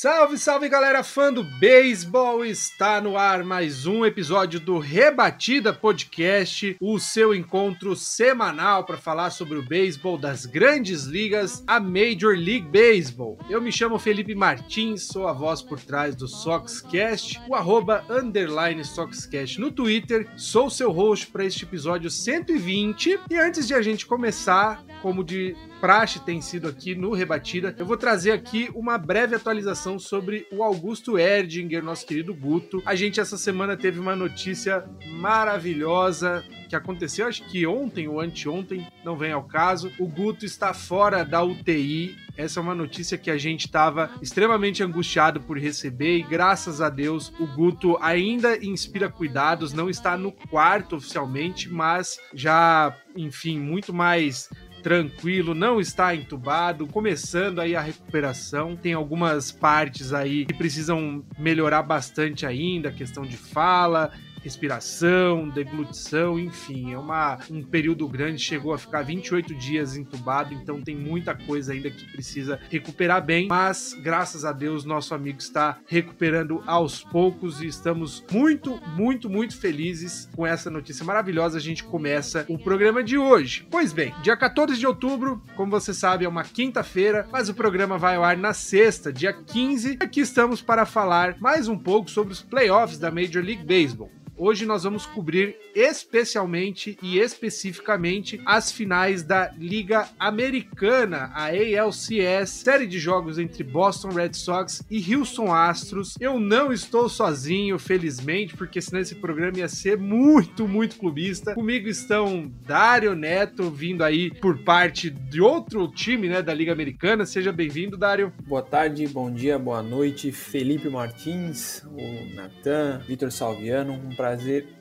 Salve, salve galera fã do beisebol! Está no ar mais um episódio do Rebatida Podcast, o seu encontro semanal para falar sobre o beisebol das grandes ligas, a Major League Baseball. Eu me chamo Felipe Martins, sou a voz por trás do Soxcast, o arroba underline Soxcast no Twitter, sou seu host para este episódio 120. E antes de a gente começar, como de praxe tem sido aqui no Rebatida, eu vou trazer aqui uma breve atualização sobre o Augusto Erdinger, nosso querido Guto. A gente essa semana teve uma notícia maravilhosa que aconteceu, acho que ontem ou anteontem, não vem ao caso. O Guto está fora da UTI. Essa é uma notícia que a gente estava extremamente angustiado por receber e graças a Deus o Guto ainda inspira cuidados, não está no quarto oficialmente, mas já, enfim, muito mais tranquilo, não está entubado, começando aí a recuperação. Tem algumas partes aí que precisam melhorar bastante ainda, questão de fala, respiração, deglutição, enfim, é uma, um período grande, chegou a ficar 28 dias entubado, então tem muita coisa ainda que precisa recuperar bem, mas graças a Deus nosso amigo está recuperando aos poucos e estamos muito, muito, muito felizes com essa notícia maravilhosa. A gente começa o programa de hoje. Pois bem, dia 14 de outubro, como você sabe, é uma quinta-feira, mas o programa vai ao ar na sexta, dia 15. Aqui estamos para falar mais um pouco sobre os playoffs da Major League Baseball. Hoje nós vamos cobrir especialmente e especificamente as finais da Liga Americana, a ALCS, série de jogos entre Boston Red Sox e Houston Astros. Eu não estou sozinho, felizmente, porque senão esse programa ia ser muito, muito clubista. Comigo estão Dário Neto, vindo aí por parte de outro time, né, da Liga Americana. Seja bem-vindo, Dário. Boa tarde, bom dia, boa noite, Felipe Martins, o Natan, Vitor Salviano, um prazer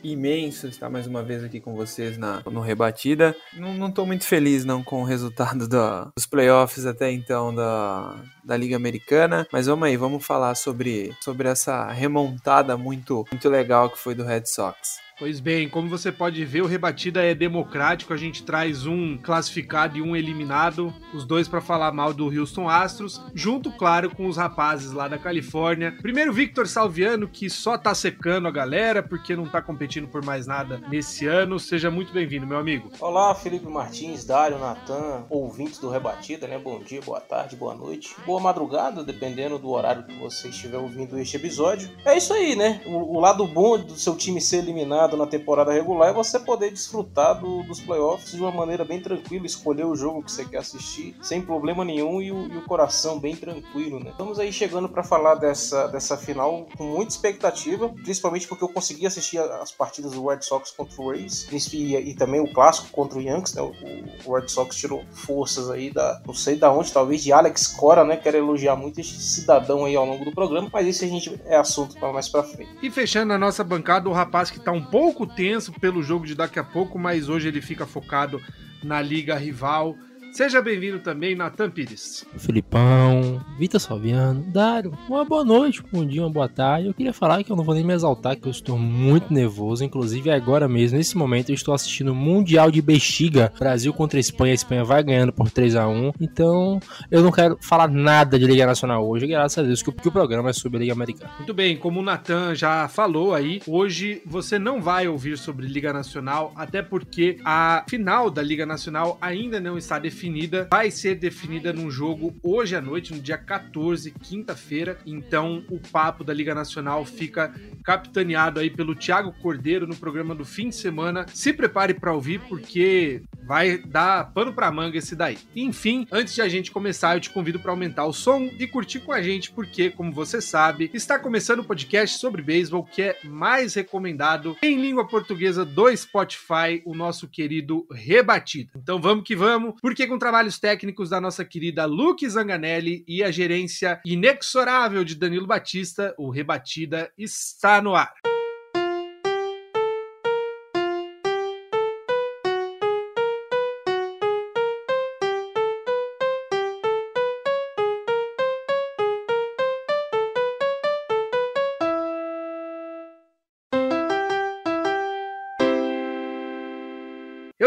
imenso estar mais uma vez aqui com vocês na, no Rebatida. Não, não tô muito feliz não com o resultado da- dos playoffs até então da, da Liga Americana, mas vamos aí, vamos falar sobre, sobre essa remontada muito, muito legal que foi do Red Sox. Pois bem, como você pode ver, o Rebatida é democrático. A gente traz um classificado e um eliminado, os dois para falar mal do Houston Astros, junto, claro, com os rapazes lá da Califórnia. Primeiro, Victor Salviano, que só tá secando a galera porque não tá competindo por mais nada nesse ano. Seja muito bem-vindo, meu amigo. Olá, Felipe Martins, Dário, Natan, ouvintes do Rebatida, né? Bom dia, boa tarde, boa noite, boa madrugada, dependendo do horário que você estiver ouvindo este episódio. É isso aí, né? O, o lado bom do seu time ser eliminado na temporada regular é você poder desfrutar do- dos playoffs de uma maneira bem tranquila, escolher o jogo que você quer assistir sem problema nenhum e o, e o coração bem tranquilo, né? Estamos aí chegando para falar dessa, dessa final com muita expectativa, principalmente porque eu consegui assistir as partidas do Red Sox contra o Rays e, e também o clássico contra o Yankees, né? O, o Red Sox tirou forças aí da, não sei da onde, talvez de Alex Cora, né? Quero elogiar muito esse cidadão aí ao longo do programa, mas isso a gente é assunto para mais para frente. E fechando a nossa bancada, o rapaz que tá um pouco tenso pelo jogo de daqui a pouco, mas hoje ele fica focado na liga rival. Seja bem-vindo também, Natan Pires. Filipão, Vitor Salviano, Dário, uma boa noite, um bom dia, uma boa tarde. Eu queria falar que eu não vou nem me exaltar, que eu estou muito nervoso. Inclusive, agora mesmo, nesse momento, eu estou assistindo o Mundial de Bexiga. Brasil contra a Espanha. A Espanha vai ganhando por 3 a 1 Então, eu não quero falar nada de Liga Nacional hoje, graças a Deus, que o, que o programa é sobre a Liga Americana. Muito bem, como o Natan já falou aí, hoje você não vai ouvir sobre Liga Nacional, até porque a final da Liga Nacional ainda não está definida. Vai ser definida num jogo hoje à noite, no dia 14, quinta-feira. Então o papo da Liga Nacional fica capitaneado aí pelo Thiago Cordeiro no programa do fim de semana. Se prepare para ouvir, porque vai dar pano pra manga esse daí. Enfim, antes de a gente começar, eu te convido para aumentar o som e curtir com a gente, porque, como você sabe, está começando o podcast sobre beisebol que é mais recomendado em língua portuguesa do Spotify, o nosso querido Rebatida. Então vamos que vamos, porque com trabalhos técnicos da nossa querida Luke Zanganelli e a gerência inexorável de Danilo Batista, o Rebatida está no ar.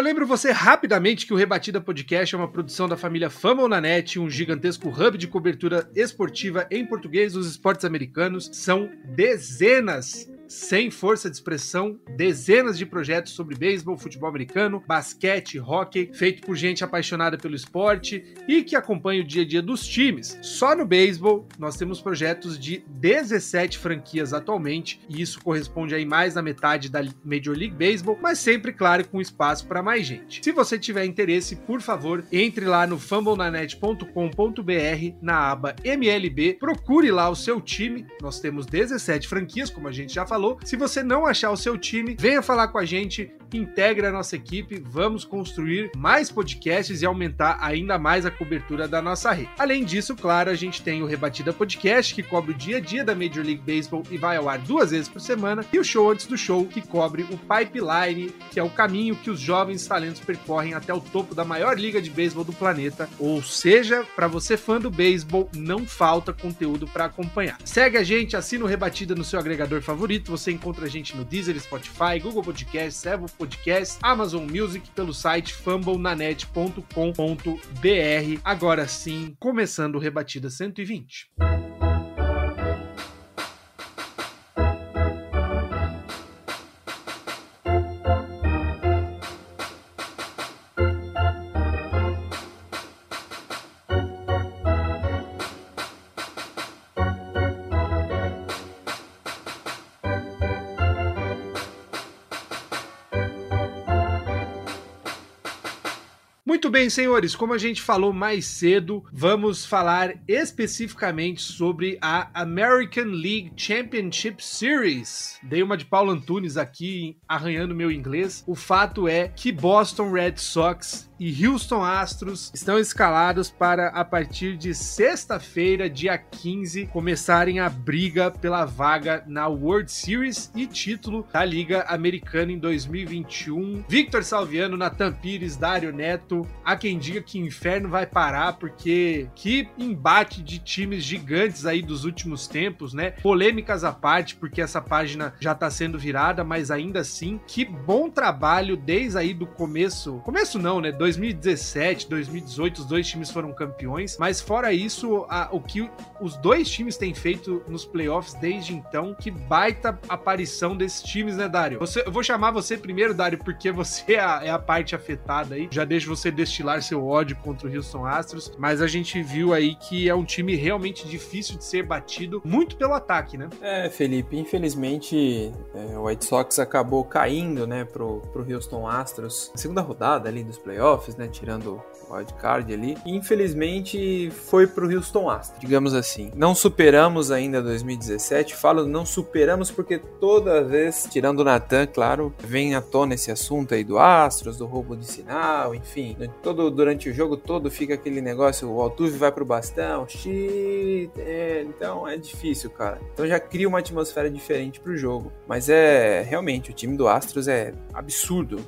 Eu lembro você rapidamente que o Rebatida Podcast é uma produção da família Fama na Net, um gigantesco hub de cobertura esportiva em português dos esportes americanos. São dezenas sem força de expressão, dezenas de projetos sobre beisebol, futebol americano, basquete, hockey, feito por gente apaixonada pelo esporte e que acompanha o dia a dia dos times. Só no beisebol, nós temos projetos de 17 franquias atualmente, e isso corresponde aí mais da metade da Major League Baseball, mas sempre, claro, com espaço para mais gente. Se você tiver interesse, por favor, entre lá no fumblenanet.com.br na aba MLB, procure lá o seu time. Nós temos 17 franquias, como a gente já falou. Se você não achar o seu time, venha falar com a gente, integre a nossa equipe, vamos construir mais podcasts e aumentar ainda mais a cobertura da nossa rede. Além disso, claro, a gente tem o Rebatida Podcast, que cobre o dia a dia da Major League Baseball e vai ao ar duas vezes por semana, e o Show Antes do Show, que cobre o Pipeline, que é o caminho que os jovens talentos percorrem até o topo da maior liga de beisebol do planeta. Ou seja, para você fã do beisebol, não falta conteúdo para acompanhar. Segue a gente, assina o Rebatida no seu agregador favorito, você encontra a gente no Deezer, Spotify, Google Podcasts, Evo Podcast, Amazon Music, pelo site fumblenanet.com.br. Agora sim, começando o Rebatida 120. Muito bem, senhores, como a gente falou mais cedo, vamos falar especificamente sobre a American League Championship Series. Dei uma de Paulo Antunes aqui arranhando meu inglês. O fato é que Boston Red Sox e Houston Astros estão escalados para, a partir de sexta-feira, dia 15, começarem a briga pela vaga na World Series e título da Liga Americana em 2021. Victor Salviano, Natan Pires, Dário Neto. Há quem diga que inferno vai parar, porque que embate de times gigantes aí dos últimos tempos, né? Polêmicas à parte, porque essa página já tá sendo virada, mas ainda assim, que bom trabalho desde aí do começo. Começo não, né? 2017, 2018, os dois times foram campeões, mas fora isso, a, o que os dois times têm feito nos playoffs desde então, que baita aparição desses times, né, Dário? Você, eu vou chamar você primeiro, Dário, porque você é a, é a parte afetada aí. Já deixo você destilar seu ódio contra o Houston Astros, mas a gente viu aí que é um time realmente difícil de ser batido, muito pelo ataque, né? É, Felipe, infelizmente é, o White Sox acabou caindo, né, pro, pro Houston Astros, segunda rodada ali dos playoffs playoffs, né? Tirando o wildcard ali. E infelizmente foi pro Houston Astros, digamos assim. Não superamos ainda 2017. Falo não superamos porque toda vez, tirando o Natan, claro, vem à tona esse assunto aí do Astros, do roubo de sinal, enfim. Todo, durante o jogo todo fica aquele negócio, o Altuve vai pro bastão, shit, é, então é difícil, cara. Então já cria uma atmosfera diferente pro jogo. Mas é, realmente, o time do Astros é absurdo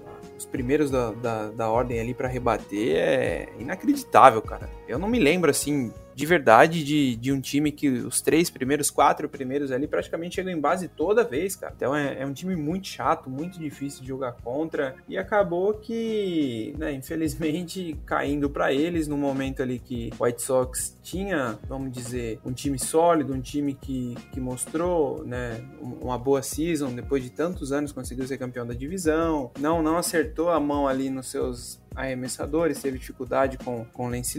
primeiros da, da, da ordem ali para rebater é inacreditável, cara. Eu não me lembro assim de verdade de, de um time que os três primeiros, quatro primeiros ali praticamente chegam em base toda vez, cara. Então é, é um time muito chato, muito difícil de jogar contra e acabou que, né, infelizmente caindo para eles no momento ali que o White Sox tinha, vamos dizer, um time sólido, um time que, que mostrou, né, uma boa season depois de tantos anos conseguiu ser campeão da divisão, não não acertou a mão ali nos seus arremessadores, teve dificuldade com, com Lance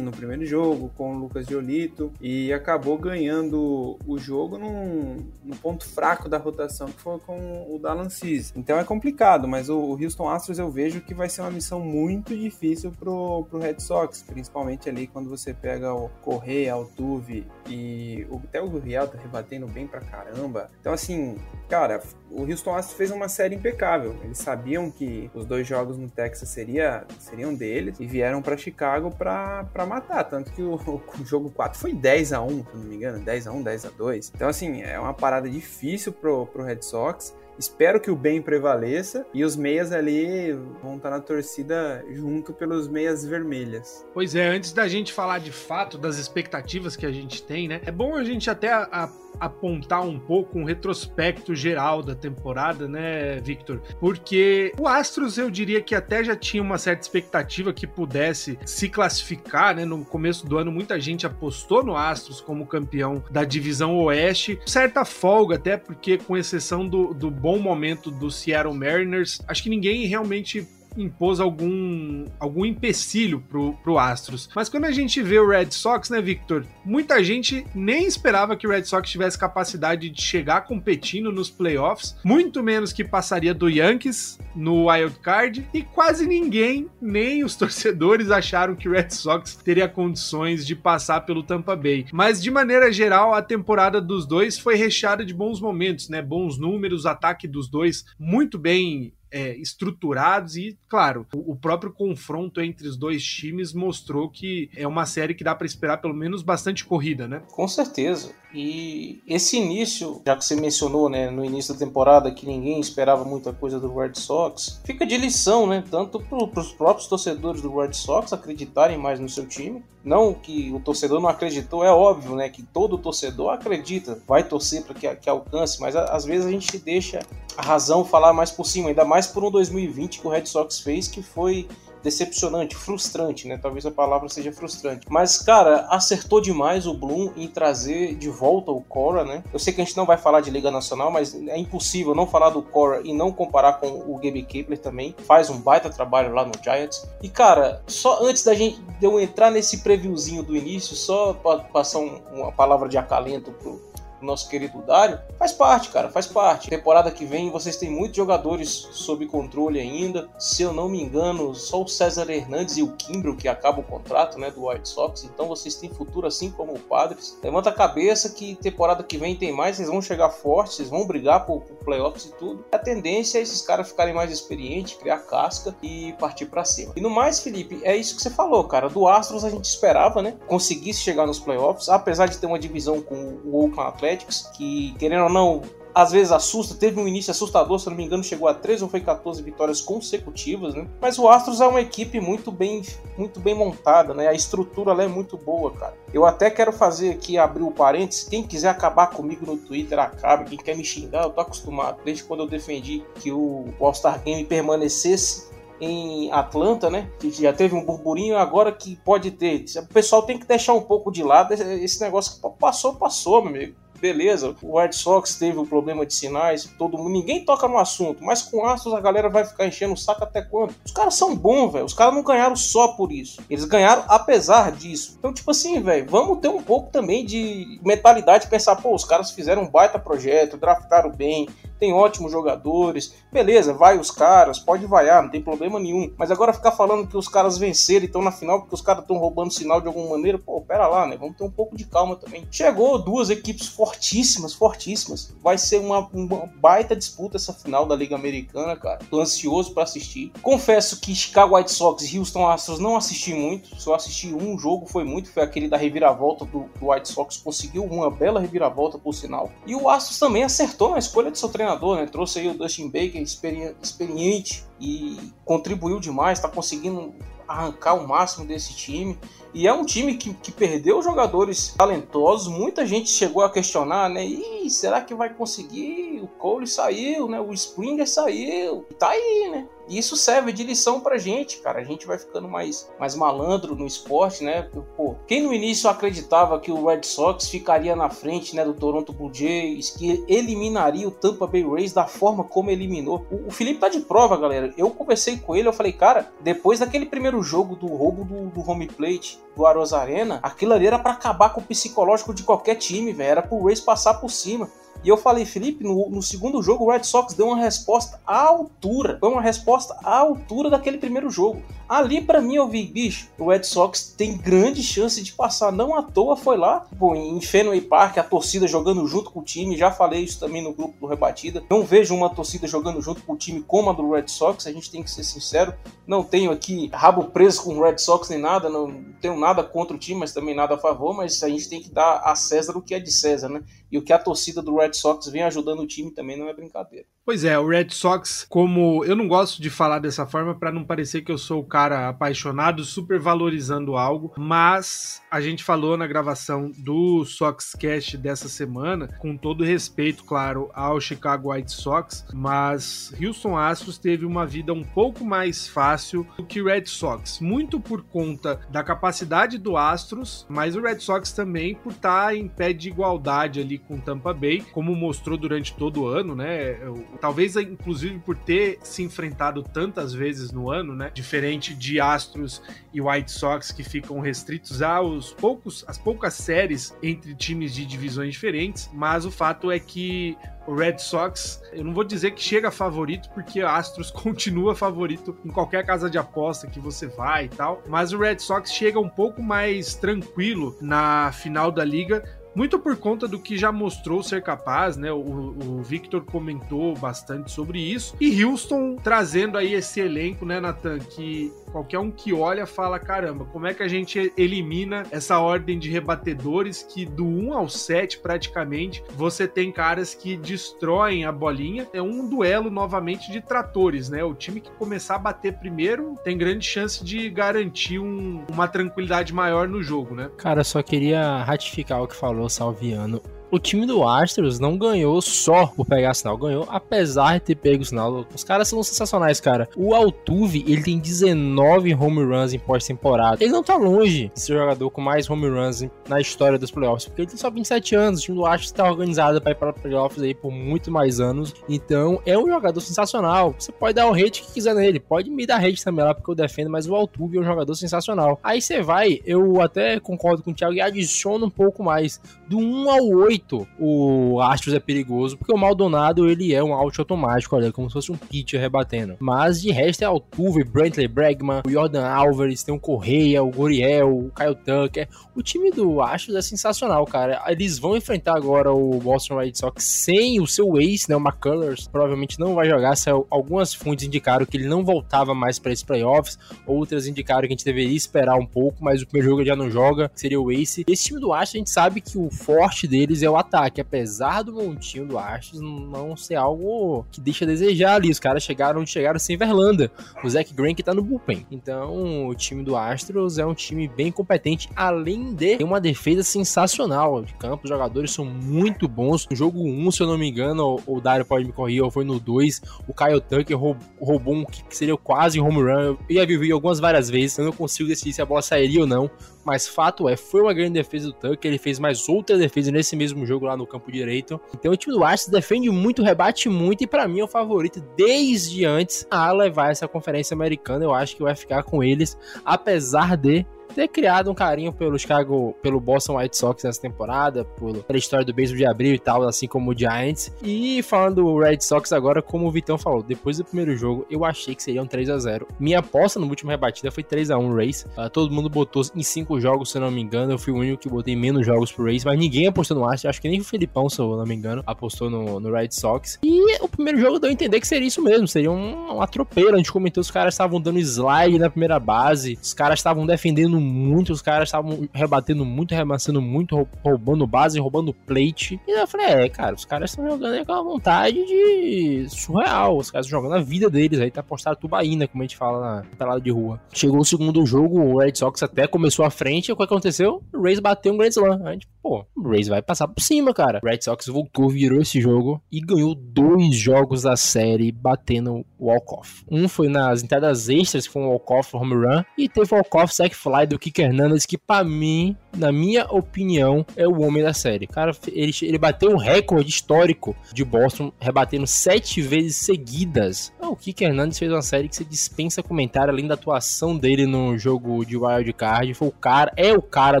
no primeiro jogo, com o Lucas Diolito e acabou ganhando o jogo num, num ponto fraco da rotação, que foi com o Dalan Cease. Então é complicado, mas o, o Houston Astros eu vejo que vai ser uma missão muito difícil pro, pro Red Sox, principalmente ali quando você pega o Correia, o Tuve e o, até o Riel tá rebatendo bem pra caramba. Então assim, cara, o Houston Astros fez uma série impecável. Eles sabiam que os dois jogos no Texas seria, seriam deles e vieram para Chicago para matar. Tanto que o, o, jogo 4 foi 10 a 1 se não me engano, 10 a 1 10 a 2 Então, assim, é uma parada difícil pro, pro Red Sox. Espero que o bem prevaleça e os meias ali vão estar na torcida junto pelos meias vermelhas. Pois é, antes da gente falar de fato das expectativas que a gente tem, né? É bom a gente até a, a apontar um pouco um retrospecto geral da temporada, né, Victor? Porque o Astros eu diria que até já tinha uma certa expectativa que pudesse se classificar, né? No começo do ano muita gente apostou no Astros como campeão da divisão Oeste, certa folga até porque com exceção do, do bom momento do Seattle Mariners, acho que ninguém realmente impôs algum, algum empecilho pro, pro Astros. Mas quando a gente vê o Red Sox, né, Victor? Muita gente nem esperava que o Red Sox tivesse capacidade de chegar competindo nos playoffs, muito menos que passaria do Yankees no wild card e quase ninguém, nem os torcedores acharam que o Red Sox teria condições de passar pelo Tampa Bay. Mas de maneira geral, a temporada dos dois foi recheada de bons momentos, né? Bons números, ataque dos dois muito bem é, estruturados e, claro, o, o, próprio confronto entre os dois times mostrou que é uma série que dá para esperar pelo menos bastante corrida, né? Com certeza. E esse início, já que você mencionou, né, no início da temporada que ninguém esperava muita coisa do Red Sox, fica de lição, né, tanto para os próprios torcedores do Red Sox acreditarem mais no seu time. Não que o torcedor não acreditou, é óbvio, né, que todo torcedor acredita, vai torcer para que, que alcance, mas às vezes a gente deixa a razão falar mais por cima, ainda mais por um 2020 que o Red Sox fez, que foi decepcionante, frustrante, né? Talvez a palavra seja frustrante. Mas, cara, acertou demais o Bloom em trazer de volta o Cora, né? Eu sei que a gente não vai falar de Liga Nacional, mas é impossível não falar do Cora e não comparar com o Gabe Kepler também. Faz um baita trabalho lá no Giants. E, cara, só antes da gente de eu entrar nesse previewzinho do início, só para passar um, uma palavra de acalento pro, nosso querido Dário, faz parte, cara, faz parte. Temporada que vem vocês têm muitos jogadores sob controle ainda. Se eu não me engano, só o César Hernandes e o Kimbrough que acaba o contrato, né, do White Sox. Então vocês têm futuro assim como o Padres. Levanta a cabeça que temporada que vem tem mais, vocês vão chegar fortes, vocês vão brigar por, por playoffs e tudo. A tendência é esses caras ficarem mais experientes, criar casca e partir para cima. E no mais, Felipe, é isso que você falou, cara. Do Astros a gente esperava, né, conseguisse chegar nos playoffs, apesar de ter uma divisão com o Oakland Athletics Athletics, que querendo ou não, às vezes assusta, teve um início assustador, se não me engano, chegou a 13 ou foi 14 vitórias consecutivas, né? Mas o Astros é uma equipe muito bem, muito bem montada, né? A estrutura é muito boa, cara. Eu até quero fazer aqui, abrir o parênteses, quem quiser acabar comigo no Twitter, acabe, quem quer me xingar, eu tô acostumado. Desde quando eu defendi que o All-Star Game permanecesse em Atlanta, né? Que já teve um burburinho, agora que pode ter. O pessoal tem que deixar um pouco de lado esse negócio que passou, passou, meu amigo beleza, o Red Sox teve o um problema de sinais, todo mundo, ninguém toca no assunto, mas com Astros a galera vai ficar enchendo o saco até quando? Os caras são bons, velho. Os caras não ganharam só por isso. Eles ganharam apesar disso. Então, tipo assim, velho, vamos ter um pouco também de mentalidade de pensar, pô, os caras fizeram um baita projeto, draftaram bem, tem ótimos jogadores, beleza, vai os caras, pode vaiar, não tem problema nenhum. Mas agora ficar falando que os caras venceram e estão na final porque os caras estão roubando sinal de alguma maneira, pô, pera lá, né? Vamos ter um pouco de calma também. Chegou duas equipes fortíssimas, fortíssimas. Vai ser uma, uma baita disputa essa final da Liga Americana, cara. Tô ansioso para assistir. Confesso que Chicago White Sox e Houston Astros não assisti muito, só assisti um jogo, foi muito, foi aquele da reviravolta do, do White Sox, conseguiu uma bela reviravolta por sinal. E o Astros também acertou na escolha de seu treinador treinador, né? Trouxe aí o Dustin Baker, experiente e contribuiu demais, está conseguindo arrancar o máximo desse time. E é um time que, que perdeu jogadores talentosos. Muita gente chegou a questionar, né? E será que vai conseguir? O Cole saiu, né? O Springer saiu. Tá aí, né? E isso serve de lição pra gente, cara. A gente vai ficando mais, mais malandro no esporte, né? Pô, quem no início acreditava que o Red Sox ficaria na frente, né, do Toronto Blue Jays, que eliminaria o Tampa Bay Rays da forma como eliminou. O, o Felipe tá de prova, galera. Eu conversei com ele, eu falei, cara, depois daquele primeiro jogo do roubo do, do home plate do Aros Arena, aquilo ali era para acabar com o psicológico de qualquer time, velho. Era pro Rays passar por cima. E eu falei, Felipe, no, no, segundo jogo o Red Sox deu uma resposta à altura. Foi uma resposta à altura daquele primeiro jogo. Ali, para mim, eu vi, bicho, o Red Sox tem grande chance de passar. Não à toa foi lá, pô, em Fenway Park, a torcida jogando junto com o time. Já falei isso também no grupo do Rebatida. Não vejo uma torcida jogando junto com o time como a do Red Sox. A gente tem que ser sincero. Não tenho aqui rabo preso com o Red Sox nem nada. Não tenho nada contra o time, mas também nada a favor. Mas a gente tem que dar a César o que é de César, né? E o que a torcida do Red Sox vem ajudando o time também não é brincadeira. Pois é, o Red Sox, como eu não gosto de falar dessa forma para não parecer que eu sou o cara apaixonado, super valorizando algo, mas a gente falou na gravação do Sox Cast dessa semana, com todo respeito, claro, ao Chicago White Sox, mas Houston Astros teve uma vida um pouco mais fácil do que Red Sox, muito por conta da capacidade do Astros, mas o Red Sox também por estar em pé de igualdade ali com Tampa Bay, como mostrou durante todo o ano, né? Talvez, inclusive, por ter se enfrentado tantas vezes no ano, né? Diferente de Astros e White Sox que ficam restritos aos poucos, às poucas séries entre times de divisões diferentes, mas o fato é que o Red Sox, eu não vou dizer que chega favorito, porque Astros continua favorito em qualquer casa de aposta que você vai e tal, mas o Red Sox chega um pouco mais tranquilo na final da liga, muito por conta do que já mostrou ser capaz, né? O, o, Victor comentou bastante sobre isso. E Houston trazendo aí esse elenco, né, Nathan, que qualquer um que olha fala: caramba, como é que a gente elimina essa ordem de rebatedores que do 1 ao 7 praticamente você tem caras que destroem a bolinha? É um duelo novamente de tratores, né? O time que começar a bater primeiro tem grande chance de garantir um, uma tranquilidade maior no jogo, né? Cara, só queria ratificar o que falou Salviano o time do Astros não ganhou só por pegar sinal, ganhou apesar de ter pego sinal. Os caras são sensacionais, cara. O Altuve, ele tem 19 home runs em pós-temporada. Ele não tá longe de ser o jogador com mais home runs na história dos playoffs, porque ele tem só 27 anos. O time do Astros tá organizado para ir para playoffs aí por muito mais anos. Então, é um jogador sensacional. Você pode dar o hate que quiser nele, pode me dar hate também lá porque eu defendo, mas o Altuve é um jogador sensacional. Aí você vai, eu até concordo com o Thiago e adiciono um pouco mais. Do 1 ao 8 8, o Astros é perigoso, porque o Maldonado ele é um out automático, olha, como se fosse um pitcher rebatendo. Mas de resto é Altuve, Brantley Bregman, o Jordan Alvarez, tem o Correia, o Goriel, o Kyle Tucker. O time do Astros é sensacional, cara. Eles vão enfrentar agora o Boston Red Sox sem o seu ace, né, o McCullers. Provavelmente não vai jogar, algumas fontes indicaram que ele não voltava mais para esses playoffs, outras indicaram que a gente deveria esperar um pouco, mas o primeiro jogo ele já não joga, seria o ace. Esse time do Astros a gente sabe que o forte deles é o ataque, apesar do montinho do Astros não ser algo que deixa a desejar ali. Os caras chegaram, chegaram sem Verlanda. O Zach Greinke tá no bullpen. Então, o time do Astros é um time bem competente, além de ter uma defesa sensacional de campo. Os jogadores são muito bons. No jogo 1, se eu não me engano, o Dario pode me correr, ou foi no 2, o Kyle Tucker roubou um que seria quase home run. Eu já vi algumas várias vezes, eu não consigo decidir se a bola sairia ou não mas fato é, foi uma grande defesa do Tucker, ele fez mais outra defesa nesse mesmo jogo lá no campo direito. Então o time do Astros defende muito, rebate muito e para mim é o favorito desde antes a levar essa conferência americana. Eu acho que vai ficar com eles, apesar de ter criado um carinho pelo Chicago, pelo Boston White Sox nessa temporada, pela história do beisebol de abril e tal, assim como o Giants. E falando do Red Sox agora, como o Vitão falou, depois do primeiro jogo, eu achei que seria um 3 a 0 Minha aposta no último rebatida foi 3 a 1 Race. Uh, todo mundo botou em 5 jogos, se eu não me engano. Eu fui o único que botei menos jogos pro Race, mas ninguém apostou no Astros. Acho que nem o Felipão, se eu não me engano, apostou no, no Red Sox. E o primeiro jogo deu a entender que seria isso mesmo, seria um, um atropelo. A gente comentou, os caras estavam dando slide na primeira base, os caras estavam defendendo muito, os caras estavam rebatendo muito, remassando muito, roubando base, roubando plate. E eu falei, é, cara, os caras estão jogando com aquela vontade de surreal. Os caras jogando a vida deles. Aí tá postado tubaína, como a gente fala na pelada de rua. Chegou o segundo jogo, o Red Sox até começou à frente. E o que aconteceu? O Rays bateu um Grand Slam. A gente pô, o Rays vai passar por cima, cara. Red Sox voltou, virou esse jogo e ganhou dois jogos da série batendo o walk-off. Um foi nas entradas extras, que foi um walk-off home run, e teve o walk-off sack fly do Kike Hernandez, que pra mim, na minha opinião, é o homem da série. Cara, ele, ele bateu um recorde histórico de Boston, rebatendo sete vezes seguidas. O Kike Hernandez fez uma série que você dispensa comentário, além da atuação dele no jogo de wild card. Foi o cara, é o cara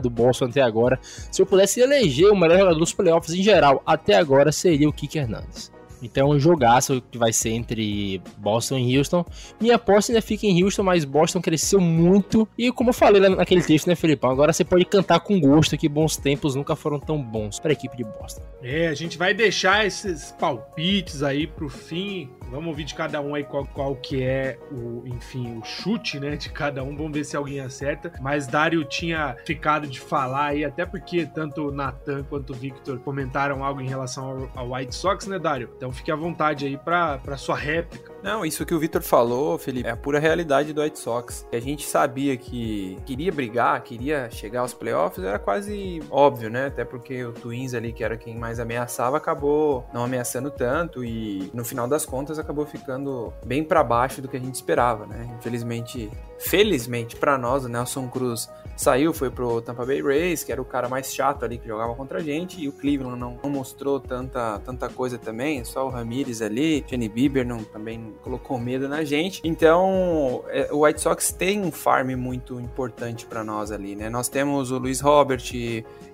do Boston até agora. Se eu pudesse eleger o melhor jogador dos playoffs em geral, até agora seria o Kike Hernandez. Então, é um jogaço que vai ser entre Boston e Houston. Minha aposta ainda fica em Houston, mas Boston cresceu muito. E como eu falei naquele texto, né, Felipão? Agora você pode cantar com gosto que bons tempos nunca foram tão bons para a equipe de Boston. É, a gente vai deixar esses palpites aí pro fim. Vamos ouvir de cada um aí qual, qual que é o, enfim, o chute, né, de cada um. Vamos ver se alguém acerta. Mas Dário tinha ficado de falar aí, até porque tanto o Nathan quanto o Victor comentaram algo em relação ao, ao White Sox, né, Dário? Então fique à vontade aí para sua réplica. Não, isso que o Victor falou, Felipe, é a pura realidade do White Sox. A gente sabia que queria brigar, queria chegar aos playoffs, era quase óbvio, né? Até porque o Twins ali, que era quem mais ameaçava, acabou não ameaçando tanto e no final das contas acabou ficando bem para baixo do que a gente esperava, né? Infelizmente, felizmente para nós, o Nelson Cruz saiu, foi pro Tampa Bay Rays, que era o cara mais chato ali que jogava contra a gente, e o Cleveland não, não mostrou tanta, tanta coisa também, só o Ramirez ali, Jenny Bieber não, também colocou medo na gente. Então, é, o White Sox tem um farm muito importante para nós ali, né? Nós temos o Luiz Robert,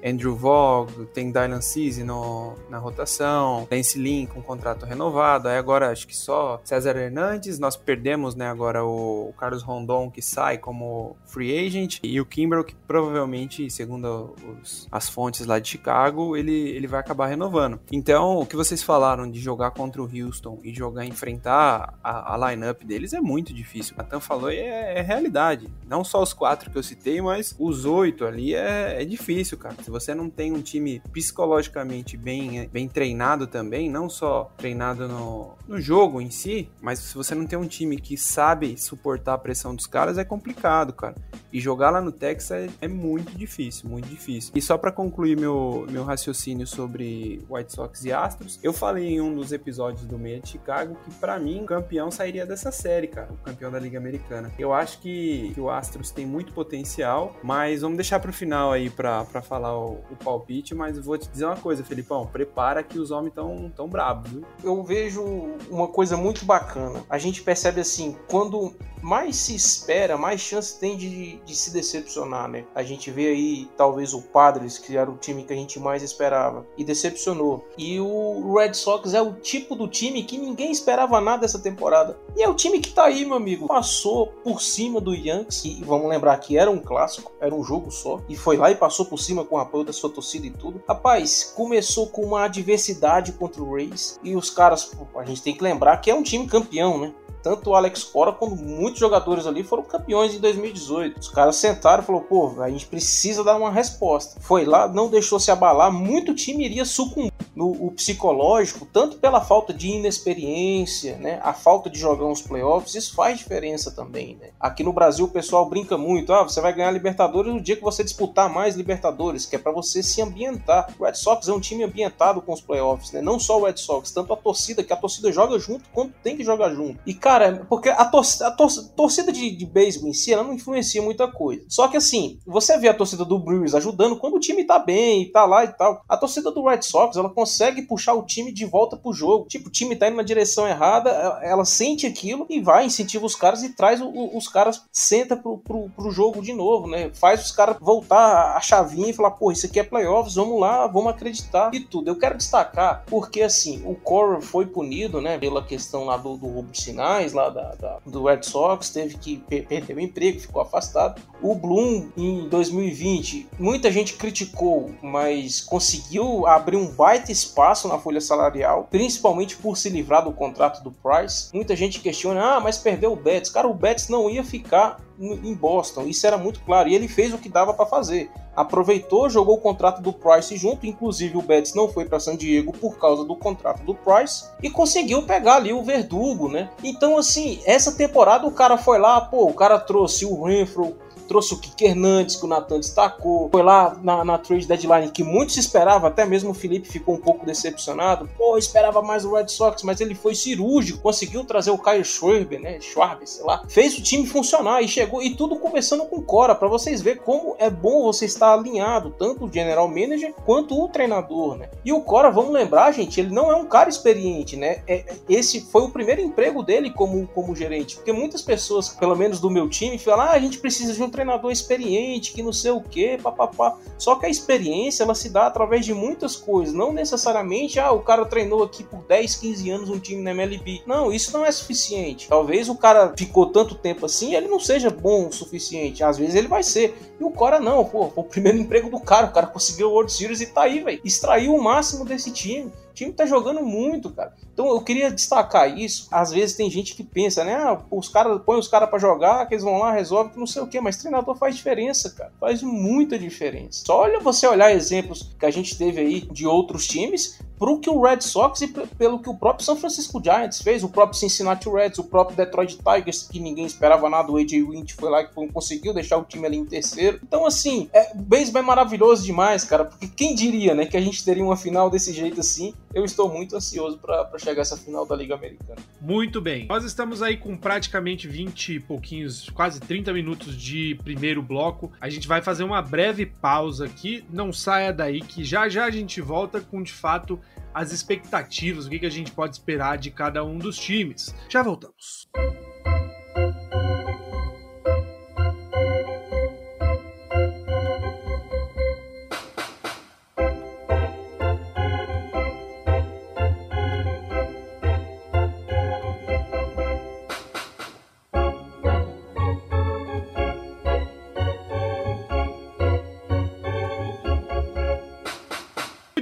Andrew Vogue, tem Dylan Cease no, na rotação, Lance Lynn com contrato renovado, aí agora acho que só César Hernandes, nós perdemos, né, agora o, o Carlos Rondon que sai como free agent e o Kimbrel que provavelmente, segundo os, as fontes lá de Chicago, ele, ele vai acabar renovando. Então, o que vocês falaram de jogar contra o Houston e jogar enfrentar a, a lineup deles é muito difícil. O falou e é, é, realidade. Não só os quatro que eu citei, mas os oito ali é, é difícil, cara. Se você não tem um time psicologicamente bem, bem treinado também, não só treinado no, no jogo em si, mas se você não tem um time que sabe suportar a pressão dos caras, é complicado, cara. E jogar lá no Texas é, é muito difícil, muito difícil. E só para concluir meu, meu raciocínio sobre White Sox e Astros, eu falei em um dos episódios do Meia de Chicago que para mim o campeão sairia dessa série, cara, o campeão da Liga Americana. Eu acho que, que o Astros tem muito potencial, mas vamos deixar pro final aí para falar o, o, palpite, mas vou te dizer uma coisa, Felipão, prepara que os homens tão, tão bravos, viu? Eu vejo uma coisa muito bacana. A gente percebe assim, quando mais se espera, mais chance tem de, de se decepcionar, né? A gente vê aí, talvez, o Padres, que era o time que a gente mais esperava, e decepcionou. E o Red Sox é o tipo do time que ninguém esperava nada dessa temporada. E é o time que tá aí, meu amigo. Passou por cima do Yankees, e vamos lembrar que era um clássico, era um jogo só, e foi lá e passou por cima com o apoio da sua torcida e tudo. Rapaz, começou com uma adversidade contra o Rays, e os caras, a gente tem que lembrar que é um time campeão, né? Tanto o Alex Cora quanto muitos jogadores ali foram campeões em 2018. Os caras sentaram e falaram, pô, a gente precisa dar uma resposta. Foi lá, não deixou se abalar, muito time iria sucumbir no psicológico, tanto pela falta de inexperiência, né, a falta de jogar uns playoffs, isso faz diferença também, né? Aqui no Brasil o pessoal brinca muito, ah, você vai ganhar Libertadores no dia que você disputar mais Libertadores, que é para você se ambientar. O Red Sox é um time ambientado com os playoffs, né? Não só o Red Sox, tanto a torcida, que a torcida joga junto quando tem que jogar junto. E cara, porque a, tor a tor torcida de, de beisebol em si, ela não influencia muita coisa. Só que assim, você vê a torcida do Brewers ajudando quando o time tá bem e tá lá e tal. A torcida do Red Sox, ela consegue puxar o time de volta pro jogo. Tipo, o time tá indo na direção errada, ela sente aquilo e vai, incentiva os caras e traz o, os caras, senta pro, pro, pro, jogo de novo, né? Faz os caras voltar a chavinha e falar, pô, isso aqui é playoffs, vamos lá, vamos acreditar e tudo. Eu quero destacar porque, assim, o Core foi punido, né, pela questão lá do, do roubo de sinais lá da, da, do Red Sox, teve que per perder o emprego, ficou afastado. O Bloom, em 2020, muita gente criticou, mas conseguiu abrir um baita espaço na folha salarial, principalmente por se livrar do contrato do Price. Muita gente questiona, ah, mas perdeu o Betts. Cara, o Betts não ia ficar em Boston, isso era muito claro, e ele fez o que dava para fazer. Aproveitou, jogou o contrato do Price junto, inclusive o Betts não foi para San Diego por causa do contrato do Price e conseguiu pegar ali o Verdugo, né? Então assim, essa temporada o cara foi lá, pô, o cara trouxe o Renfro, trouxe o Kike Hernandes, que o Natan destacou, foi lá na, na trade deadline que muito se esperava, até mesmo o Felipe ficou um pouco decepcionado. Pô, esperava mais o Red Sox, mas ele foi cirúrgico, conseguiu trazer o Kyle Schwarber, né? Schwarber, sei lá. Fez o time funcionar e chegou, e tudo conversando com Cora, para vocês verem como é bom você estar alinhado, tanto o general manager quanto o treinador, né? E o Cora, vamos lembrar, gente, ele não é um cara experiente, né? É, esse foi o primeiro emprego dele como, como gerente, porque muitas pessoas, pelo menos do meu time, falam: ah, a gente precisa de um treinador experiente, que não sei o que, papapá. Só que a experiência ela se dá através de muitas coisas, não necessariamente, ah, o cara treinou aqui por 10, 15 anos um time na MLB. Não, isso não é suficiente. Talvez o cara ficou tanto tempo assim, ele não seja bom o suficiente. Às vezes ele vai ser. E o Cora não, pô, foi o primeiro emprego do cara, o cara conseguiu o World Series e tá aí, velho. Extraiu o máximo desse time. Time tá jogando muito, cara. Então eu queria destacar isso. Às vezes tem gente que pensa, né? Ah, os caras põem os caras para jogar, que eles vão lá, resolve, não sei o quê, mas treinador faz diferença, cara. Faz muita diferença. Só olha você olhar exemplos que a gente teve aí de outros times pro que o Red Sox e pelo que o próprio São Francisco Giants fez, o próprio Cincinnati Reds, o próprio Detroit Tigers, que ninguém esperava nada, o AJ Wint foi lá e conseguiu deixar o time ali em terceiro. Então, assim, é, o beisebol é maravilhoso demais, cara, porque quem diria, né, que a gente teria uma final desse jeito assim? Eu estou muito ansioso para chegar essa final da Liga Americana. Muito bem. Nós estamos aí com praticamente 20 e pouquinhos, quase 30 minutos de primeiro bloco. A gente vai fazer uma breve pausa aqui. Não saia daí que já já a gente volta com de fato as expectativas, o que, que a gente pode esperar de cada um dos times. Já voltamos.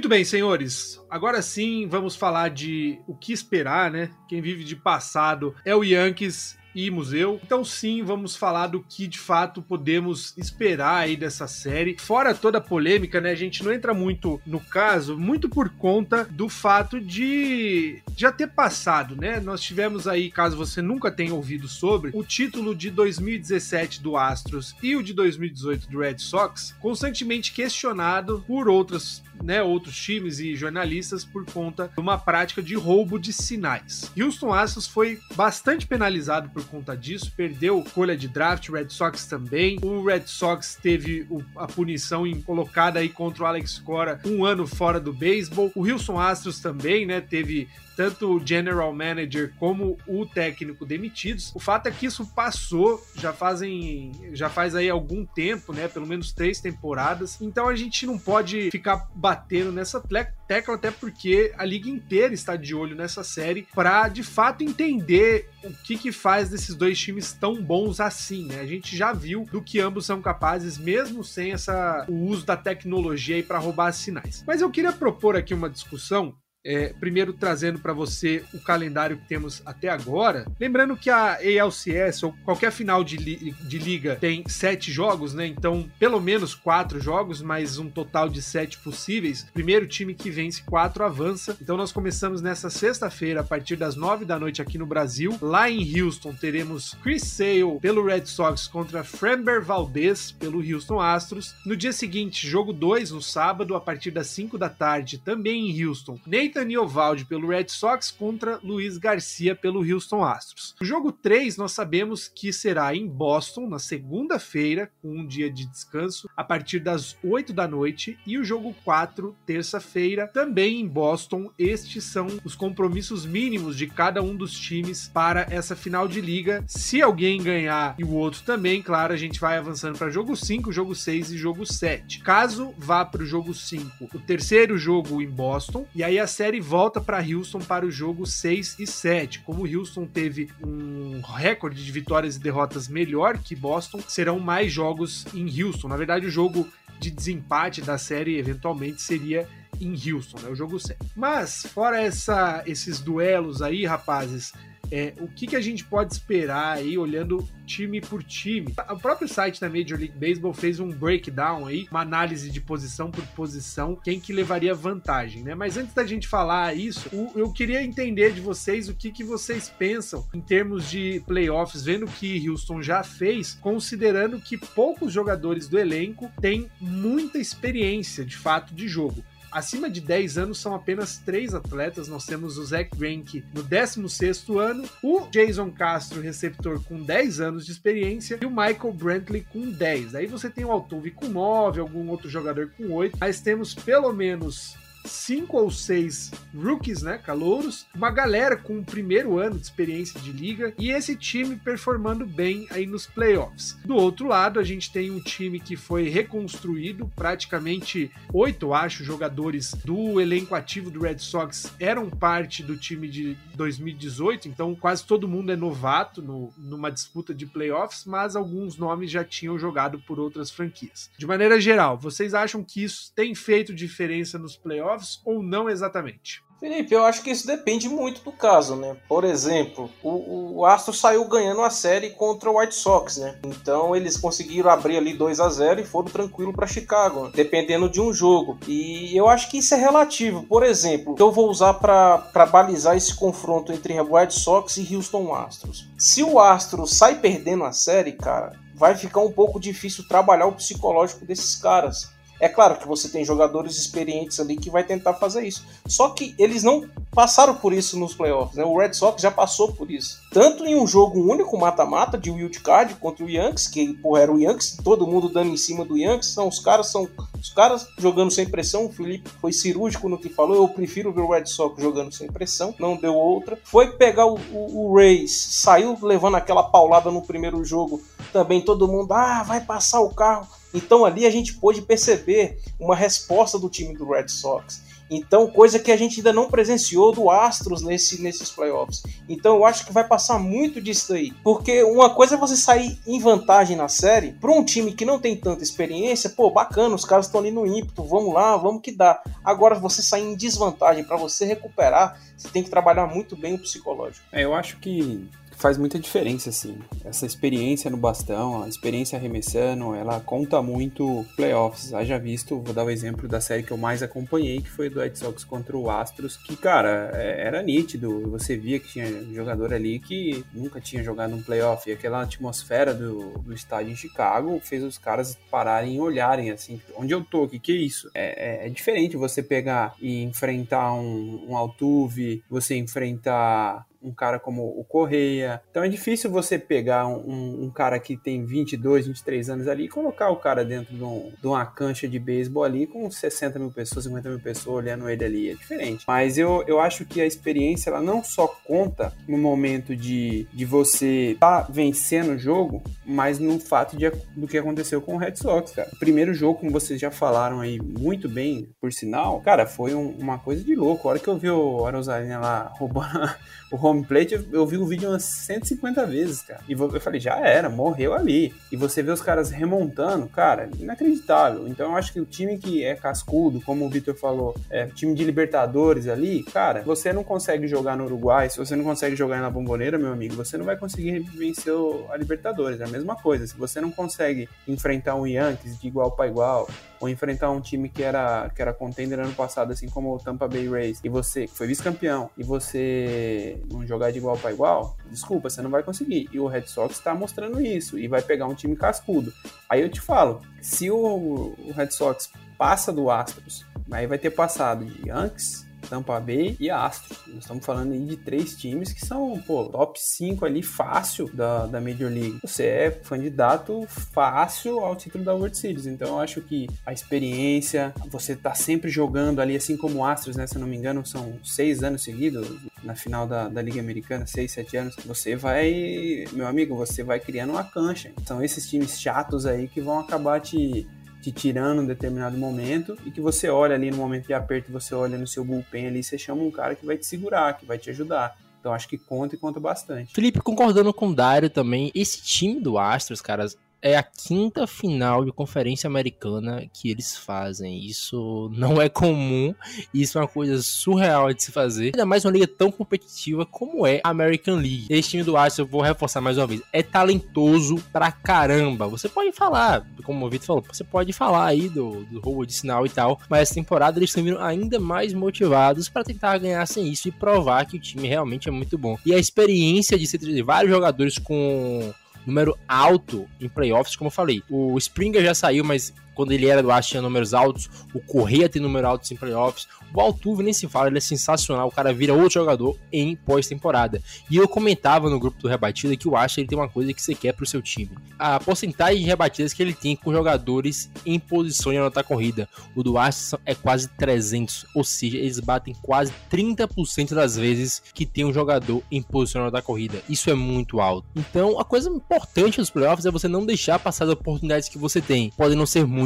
Muito bem, senhores. Agora sim, vamos falar de o que esperar, né? Quem vive de passado é o Yankees e museu. Então sim, vamos falar do que de fato podemos esperar aí dessa série. Fora toda a polêmica, né? A gente não entra muito no caso, muito por conta do fato de já ter passado, né? Nós tivemos aí, caso você nunca tenha ouvido sobre, o título de 2017 do Astros e o de 2018 do Red Sox, constantemente questionado por outras né, outros times e jornalistas por conta de uma prática de roubo de sinais. Houston Astros foi bastante penalizado por conta disso, perdeu folha de draft, Red Sox também. O Red Sox teve a punição colocada aí contra o Alex Cora um ano fora do beisebol. O Houston Astros também, né, teve tanto o general manager como o técnico demitidos. O fato é que isso passou, já fazem, já faz aí algum tempo, né? Pelo menos três temporadas. Então a gente não pode ficar batendo nessa tecla, até porque a liga inteira está de olho nessa série para de fato entender o que que faz desses dois times tão bons assim, né? A gente já viu do que ambos são capazes, mesmo sem essa o uso da tecnologia aí para roubar sinais. Mas eu queria propor aqui uma discussão é, primeiro trazendo para você o calendário que temos até agora. Lembrando que a ALCS, ou qualquer final de, li de liga, tem sete jogos, né? Então, pelo menos quatro jogos, mais um total de sete possíveis. Primeiro time que vence quatro avança. Então, nós começamos nessa sexta-feira, a partir das nove da noite aqui no Brasil. Lá em Houston, teremos Chris Sale pelo Red Sox contra Framber Valdez pelo Houston Astros. No dia seguinte, jogo 2, no sábado, a partir das cinco da tarde, também em Houston. Nathan Nathan Eovaldi pelo Red Sox contra Luiz Garcia pelo Houston Astros. O jogo 3 nós sabemos que será em Boston na segunda-feira, com um dia de descanso, a partir das 8 da noite, e o jogo 4, terça-feira, também em Boston. Estes são os compromissos mínimos de cada um dos times para essa final de liga. Se alguém ganhar e o outro também, claro, a gente vai avançando para jogo 5, jogo 6 e jogo 7. Caso vá para o jogo 5, o terceiro jogo em Boston, e aí a série série volta para Houston para o jogo 6 e 7. Como Houston teve um recorde de vitórias e derrotas melhor que Boston, serão mais jogos em Houston. Na verdade, o jogo de desempate da série eventualmente seria em Houston, né? O jogo 7. Mas, fora essa, esses duelos aí, rapazes, é, o que, que a gente pode esperar aí olhando time por time. O próprio site da Major League Baseball fez um breakdown aí, uma análise de posição por posição, quem que levaria vantagem, né? Mas antes da gente falar isso, eu queria entender de vocês o que, que vocês pensam em termos de playoffs, vendo o que Houston já fez, considerando que poucos jogadores do elenco têm muita experiência de fato de jogo. Acima de 10 anos são apenas três atletas. Nós temos o Zach Greinke no 16 ano, o Jason Castro, receptor, com 10 anos de experiência, e o Michael Brantley com 10. Aí você tem o Altuve com 9, algum outro jogador com 8, mas temos pelo menos cinco ou seis rookies, né, calouros, uma galera com o primeiro ano de experiência de liga e esse time performando bem aí nos playoffs. Do outro lado, a gente tem um time que foi reconstruído, praticamente oito, acho, jogadores do elenco ativo do Red Sox eram parte do time de 2018, então quase todo mundo é novato no, numa disputa de playoffs, mas alguns nomes já tinham jogado por outras franquias. De maneira geral, vocês acham que isso tem feito diferença nos playoffs? Playoffs ou não exatamente? Felipe, eu acho que isso depende muito do caso, né? Por exemplo, o, o Astro saiu ganhando a série contra o White Sox, né? Então eles conseguiram abrir ali 2 a 0 e foram tranquilo para Chicago, dependendo de um jogo. E eu acho que isso é relativo. Por exemplo, eu vou usar para balizar esse confronto entre White Sox e Houston Astros. Se o Astro sai perdendo a série, cara, vai ficar um pouco difícil trabalhar o psicológico desses caras. É claro que você tem jogadores experientes ali que vai tentar fazer isso. Só que eles não passaram por isso nos playoffs, né? O Red Sox já passou por isso. Tanto em um jogo único, mata-mata, de wild card contra o Yankees, que porra, era o Yankees, todo mundo dando em cima do Yankees, são os caras são os caras jogando sem pressão. O Felipe foi cirúrgico no que falou. Eu prefiro ver o Red Sox jogando sem pressão, não deu outra. Foi pegar o, o, o Rays, saiu levando aquela paulada no primeiro jogo. Também todo mundo, ah, vai passar o carro então ali a gente pôde perceber uma resposta do time do Red Sox. Então, coisa que a gente ainda não presenciou do Astros nesse, nesses playoffs. Então, eu acho que vai passar muito disso aí. Porque uma coisa é você sair em vantagem na série, para um time que não tem tanta experiência, pô, bacana, os caras estão ali no ímpeto, vamos lá, vamos que dá. Agora, você sair em desvantagem, para você recuperar, você tem que trabalhar muito bem o psicológico. É, eu acho que faz muita diferença, assim. Essa experiência no bastão, a experiência arremessando, ela conta muito playoffs. Haja visto, vou dar o exemplo da série que eu mais acompanhei, que foi do Red Sox contra o Astros, que, cara, é, era nítido. Você via que tinha jogador ali que nunca tinha jogado um playoff. E aquela atmosfera do, do estádio em Chicago fez os caras pararem e olharem, assim, onde eu tô, o que, que é isso? É, é, é, diferente você pegar e enfrentar um, um Altuve, você enfrentar um cara como o Correia. Então é difícil você pegar um, um, cara que tem 22, 23 anos ali e colocar o cara dentro de, um, de uma cancha de beisebol ali com 60 mil pessoas, 50 mil pessoas olhando ele ali. É diferente. Mas eu, eu acho que a experiência ela não só conta no momento de, de você estar tá vencendo o jogo, mas no fato de, do que aconteceu com o Red Sox, cara. O primeiro jogo, como vocês já falaram aí muito bem, por sinal, cara, foi um, uma coisa de louco. A hora que eu vi o Arosarina lá roubando o home plate, eu vi o vídeo umas 150 vezes, cara. E eu falei, já era, morreu ali. E você vê os caras remontando, cara, inacreditável. Então eu acho que o time que é cascudo, como o Vitor falou, é time de Libertadores ali, cara, você não consegue jogar no Uruguai, se você não consegue jogar na Bomboneira, meu amigo, você não vai conseguir vencer a Libertadores. É a mesma coisa. Se você não consegue enfrentar um Yankees de igual para igual, ou enfrentar um time que era, que era contender ano passado, assim como o Tampa Bay Rays, e você, que foi vice-campeão, e você não jogar de igual para igual, desculpa, você não vai conseguir. E o Red Sox está mostrando isso, e vai pegar um time cascudo. Aí eu te falo, se o, o Red Sox passa do Astros, aí vai ter passado de Yankees, Tampa Bay e Astros. Nós estamos falando aí de três times que são, pô, top 5 ali fácil da, da Major League. Você é candidato fácil ao título da World Series. Então eu acho que a experiência, você tá sempre jogando ali, assim como o Astros, né? Se eu não me engano, são seis anos seguidos na final da, da Liga Americana, seis, sete anos. Você vai, meu amigo, você vai criando uma cancha. São esses times chatos aí que vão acabar te te tirando em determinado momento e que você olha ali no momento de aperto, você olha no seu bullpen ali, você chama um cara que vai te segurar, que vai te ajudar. Então acho que conta e conta bastante. Felipe, concordando com o Dário também, esse time do Astros, caras, é a quinta final de conferência americana que eles fazem. Isso não é comum, isso é uma coisa surreal de se fazer. Ainda mais uma liga tão competitiva como é a American League. Esse time do Arsenal, eu vou reforçar mais uma vez, é talentoso pra caramba. Você pode falar, como o Vitor falou, você pode falar aí do, do roubo de sinal e tal, mas essa temporada eles estão ainda mais motivados para tentar ganhar sem isso e provar que o time realmente é muito bom. E a experiência de ser de vários jogadores com número alto em playoffs, como eu falei. O Springer já saiu, mas quando ele era do Aston tinha números altos, o Correia tem números altos em playoffs, o Altuve nem se fala, ele é sensacional, o cara vira outro jogador em pós-temporada. E eu comentava no grupo do Rebatida que o Aston ele tem uma coisa que você quer pro seu time. A porcentagem de rebatidas que ele tem com jogadores em posição de anotar corrida. O do Aston é quase 300, ou seja, eles batem quase 30% das vezes que tem um jogador em posição anotar corrida. Isso é muito alto. Então, a coisa importante dos playoffs é você não deixar passar as oportunidades que você tem. Podem não ser muitas.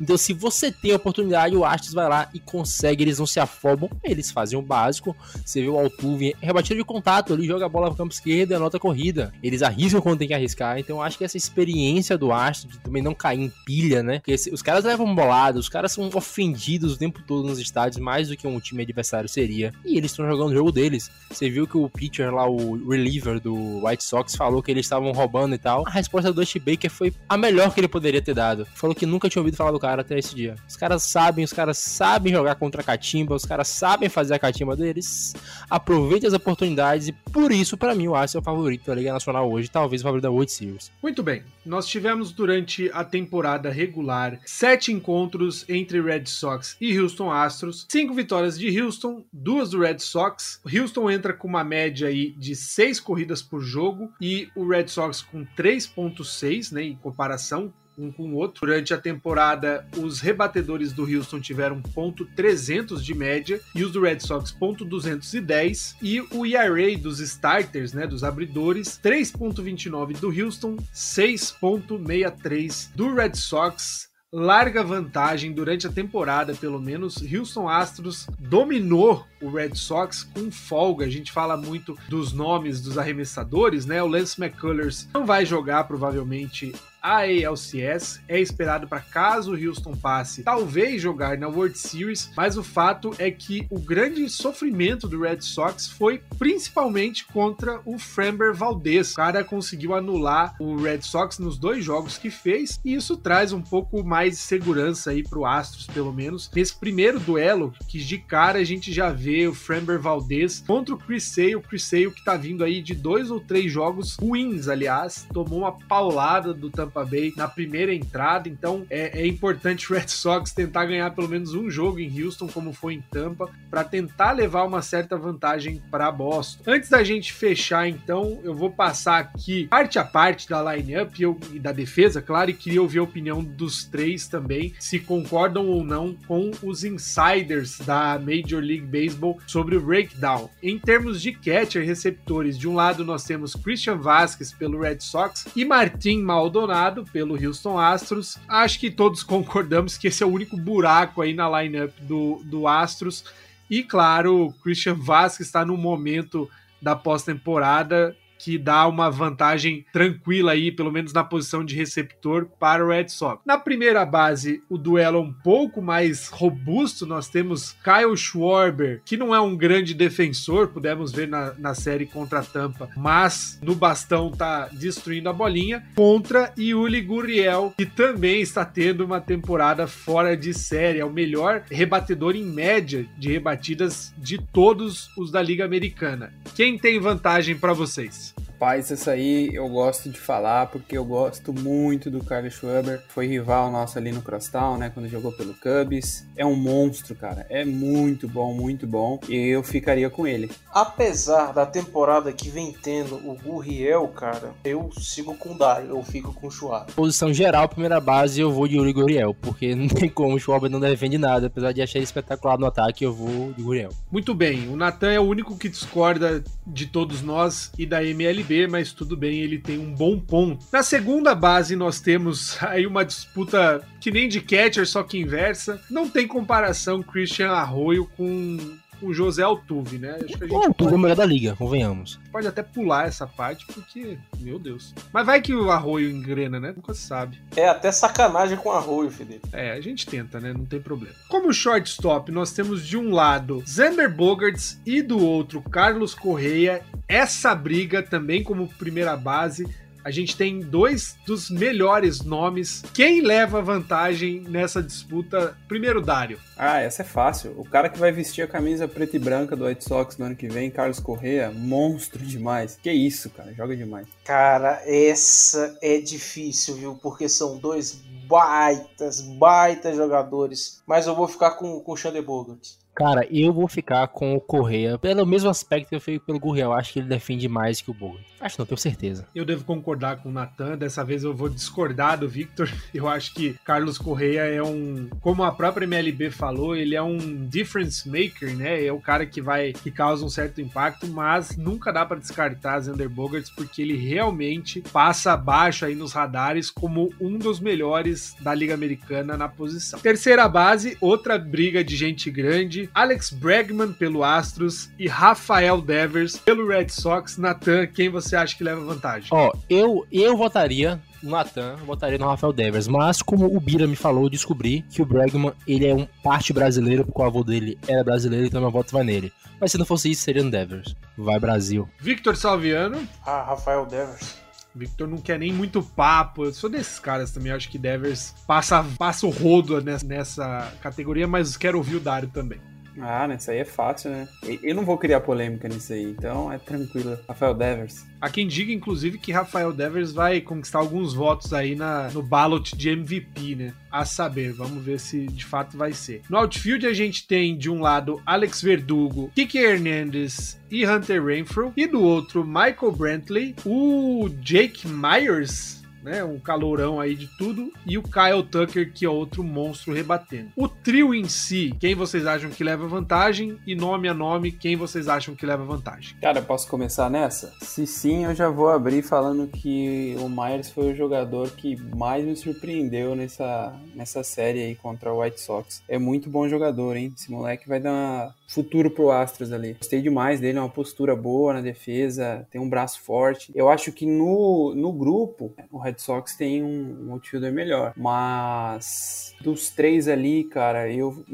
Então, se você tem a oportunidade, o Aston vai lá e consegue eles não se afobam, eles fazem o básico. Você vê o Altuve, rebatida de contato, ele joga a bola no campo esquerdo e anota a corrida. Eles arriscam quando tem que arriscar, então acho que essa experiência do Astro de também não cair em pilha, né? Porque os caras levam bolada, os caras são ofendidos o tempo todo nos estádios, mais do que um time adversário seria. E eles estão jogando o jogo deles. Você viu que o pitcher lá, o reliever do White Sox, falou que eles estavam roubando e tal. A resposta do Dusty Baker foi a melhor que ele poderia ter dado. Falou que nunca tinha ouvido falar do cara até esse dia. Os caras sabem, os caras sabem jogar contra a catimba, os caras sabem fazer a catimba deles, aproveitem as oportunidades e por isso, para mim, o Arsenal é o favorito da Liga Nacional hoje, talvez o favorito da World Series. Muito bem, nós tivemos durante a temporada regular sete encontros entre Red Sox e Houston Astros, cinco vitórias de Houston, duas do Red Sox. Houston entra com uma média aí de seis corridas por jogo e o Red Sox com 3.6, né, em comparação um com o outro. Durante a temporada, os rebatedores do Houston tiveram ponto 300 de média e os do Red Sox ponto 210 e o ERA dos starters, né, dos abridores, 3.29 do Houston, 6.63 do Red Sox larga vantagem durante a temporada, pelo menos. Houston Astros dominou o Red Sox com folga. A gente fala muito dos nomes dos arremessadores, né? O Lance McCullers não vai jogar provavelmente a ALCS é esperado para caso o Houston passe, talvez jogar na World Series, mas o fato é que o grande sofrimento do Red Sox foi principalmente contra o Framber Valdez. O cara conseguiu anular o Red Sox nos dois jogos que fez e isso traz um pouco mais de segurança aí pro Astros, pelo menos. Nesse primeiro duelo, que de cara a gente já vê o Framber Valdez contra o Chris Sale, o Chris Sale que tá vindo aí de dois ou três jogos ruins, aliás, tomou uma paulada do Tampa Bay na primeira entrada, então é, é importante o Red Sox tentar ganhar pelo menos um jogo em Houston, como foi em Tampa, para tentar levar uma certa vantagem para Boston. Antes da gente fechar, então, eu vou passar aqui parte a parte da lineup e da defesa, claro, e queria ouvir a opinião dos três também, se concordam ou não com os insiders da Major League Baseball sobre o breakdown. Em termos de catcher receptores, de um lado nós temos Christian Vasquez pelo Red Sox e Martin Maldonado pelo Houston Astros. Acho que todos concordamos que esse é o único buraco aí na lineup do, do Astros. E claro, Christian Vasquez está no momento da pós-temporada que dá uma vantagem tranquila aí, pelo menos na posição de receptor para o Red Sox. Na primeira base, o duelo é um pouco mais robusto. Nós temos Kyle Schwarber, que não é um grande defensor, pudemos ver na, na série contra a Tampa, mas no bastão tá destruindo a bolinha, contra Yuli Gurriel, que também está tendo uma temporada fora de série, é o melhor rebatedor em média de rebatidas de todos os da Liga Americana. Quem tem vantagem para vocês? Rapaz, essa aí eu gosto de falar porque eu gosto muito do Kyle Schwarber. Foi rival nosso ali no Crosstown, né? Quando jogou pelo Cubs. É um monstro, cara. É muito bom, muito bom. E eu ficaria com ele. Apesar da temporada que vem tendo o Gurriel, cara, eu sigo com o Dario. Eu fico com o Schwarber. Posição geral, primeira base, eu vou de Uri Gurriel. Porque não tem como, o Schwarber não defende nada. Apesar de achar ele espetacular no ataque, eu vou de Gurriel. Muito bem. O Nathan é o único que discorda de todos nós e da MLB mas tudo bem, ele tem um bom ponto. Na segunda base, nós temos aí uma disputa que nem de catcher, só que inversa. Não tem comparação Christian Arroyo com com José Altuve, né? Acho que a gente O Altuve é o pode, melhor da liga, convenhamos. pode até pular essa parte, porque, meu Deus. Mas vai que o arroio engrena, né? Nunca se sabe. É até sacanagem com arroio, Felipe. É, a gente tenta, né? Não tem problema. Como shortstop, nós temos de um lado Xander Bogarts e do outro Carlos Correia. Essa briga também como primeira base. A gente tem dois dos melhores nomes. Quem leva vantagem nessa disputa? Primeiro, Dário. Ah, essa é fácil. O cara que vai vestir a camisa preta e branca do White Sox no ano que vem, Carlos Correa, monstro demais. Que isso, cara, joga demais. Cara, essa é difícil, viu? Porque são dois baitas, baitas jogadores. Mas eu vou ficar com, com o Xander Bogart. Cara, eu vou ficar com o Correia, pelo mesmo aspecto que eu fico pelo Gurriel. Acho que ele defende mais que o Bogart. Acho não, tenho certeza. Eu devo concordar com o Natan. Dessa vez eu vou discordar do Victor. Eu acho que Carlos Correia é um, como a própria MLB falou, ele é um difference maker, né? É o cara que vai que causa um certo impacto, mas nunca dá para descartar Xander Bogarts porque ele realmente passa abaixo aí nos radares como um dos melhores da Liga Americana na posição. Terceira base, outra briga de gente grande, Alex Bregman pelo Astros e Rafael Devers pelo Red Sox. Natan, quem você acha que leva vantagem? Ó, eu, eu votaria no Natan, votaria no Rafael Devers, mas como o Bira me falou, eu descobri que o Bregman, ele é um parte brasileiro, porque o avô dele era brasileiro, então meu voto vai nele. Mas se não fosse isso, seria no Devers. Vai Brasil. Victor Salviano. Ah, Rafael Devers. Victor não quer nem muito papo. Eu sou desses caras também. Eu acho que Devers passa, passa o rodo nessa, nessa categoria, mas quero ouvir o Dário também. Ah, nessa aí é fácil, né? Eu não vou criar polêmica nisso aí, então é tranquilo. Rafael Devers. Há quem diga, inclusive, que Rafael Devers vai conquistar alguns votos aí na, no ballot de MVP, né? A saber, vamos ver se de fato vai ser. No outfield a gente tem de um lado Alex Verdugo, Kike Hernandez e Hunter Renfro, e do outro Michael Brantley, o Jake Myers, né, um calourão aí de tudo, e o Kyle Tucker, que é outro monstro rebatendo. O trio em si, quem vocês acham que leva vantagem? E nome a nome, quem vocês acham que leva vantagem? Cara, posso começar nessa? Se sim, eu já vou abrir falando que o Myers foi o jogador que mais me surpreendeu nessa, nessa série aí contra o White Sox. É muito bom jogador, hein? Esse moleque vai dar futuro pro Astros ali. Gostei demais dele, é uma postura boa na defesa, tem um braço forte. Eu acho que no, no grupo, o Red Sox tem um, um outfielder melhor. Mas dos três ali, cara, eu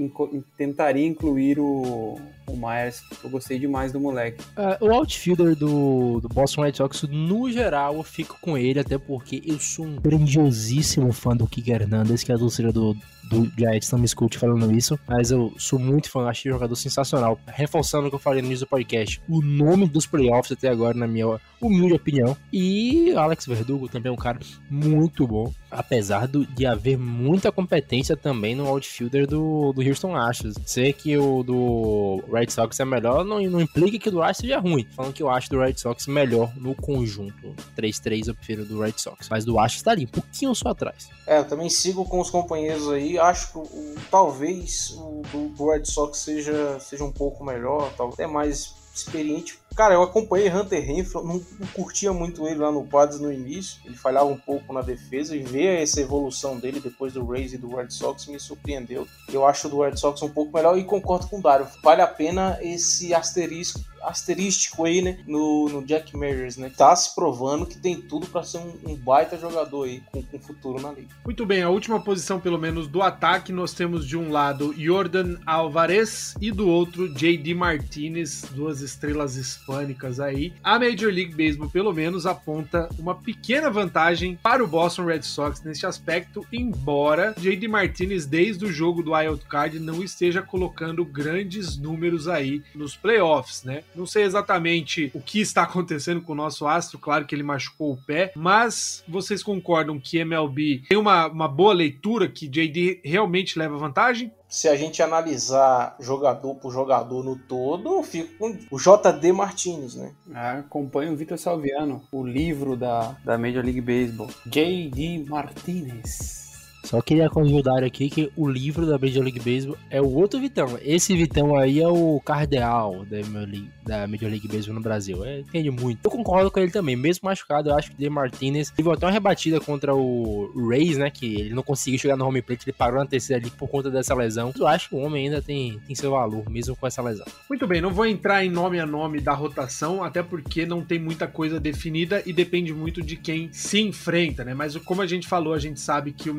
tentaria incluir o, o Myers. Eu gostei demais do moleque. Ah, o outfielder do, do Boston Red Sox, no geral, eu fico com ele, até porque eu sou um grandiosíssimo fã do Kike Hernandez, que é a torcida do, do Giants, não me escute falando isso, mas eu sou muito fã, achei um jogador sensacional. Reforçando o que eu falei no início do podcast, o nome dos playoffs até agora, na minha humilde opinião. E Alex Verdugo também é um cara muito bom, apesar do- de haver muita competência também no outfielder do, do Houston Astros. Ser que o do Red Sox é melhor não, não implica que o do Astros seja ruim. Falando que eu acho do Red Sox melhor no conjunto. 3-3 eu prefiro do Red Sox. Mas do Astros tá ali, um pouquinho só atrás. É, eu também sigo com os companheiros aí. Acho que o- talvez o do, do Red Sox seja, seja um pouco melhor, talvez até mais experiente. Cara, eu acompanhei Hunter Renfro, não, curtia muito ele lá no Padres no início. Ele falhava um pouco na defesa e ver essa evolução dele depois do Rays e do Red Sox me surpreendeu. Eu acho do Red Sox um pouco melhor e concordo com o Dário. Vale a pena esse asterisco asterístico aí, né, no, no Jack Myers, né? Tá se provando que tem tudo pra ser um, um baita jogador aí com, com futuro na liga. Muito bem, a última posição, pelo menos do ataque, nós temos de um lado Jordan Alvarez e do outro JD Martinez, duas estrelas hispânicas aí. A Major League Baseball, pelo menos, aponta uma pequena vantagem para o Boston Red Sox neste aspecto, embora JD Martinez, desde o jogo do Wild Card, não esteja colocando grandes números aí nos playoffs, né? Não sei exatamente o que está acontecendo com o nosso astro, claro que ele machucou o pé, mas vocês concordam que MLB tem uma, uma boa leitura, que JD realmente leva vantagem? Se a gente analisar jogador por jogador no todo, eu fico com o JD Martinez, né? Ah, acompanho o Vitor Salviano, o livro da, da Major League Baseball. J.D. Martinez. Só queria convidar aqui que o livro da Major League Baseball é o outro Vitão. Esse Vitão aí é o cardeal da Major League, Baseball no Brasil. É, entende muito. Eu concordo com ele também. Mesmo machucado, eu acho que o De Martinez teve até uma rebatida contra o Rays, né? Que ele não conseguiu chegar no home plate, ele parou na terceira ali por conta dessa lesão. Eu acho que o homem ainda tem, tem seu valor, mesmo com essa lesão. Muito bem, não vou entrar em nome a nome da rotação, até porque não tem muita coisa definida e depende muito de quem se enfrenta, né? Mas como a gente falou, a gente sabe que o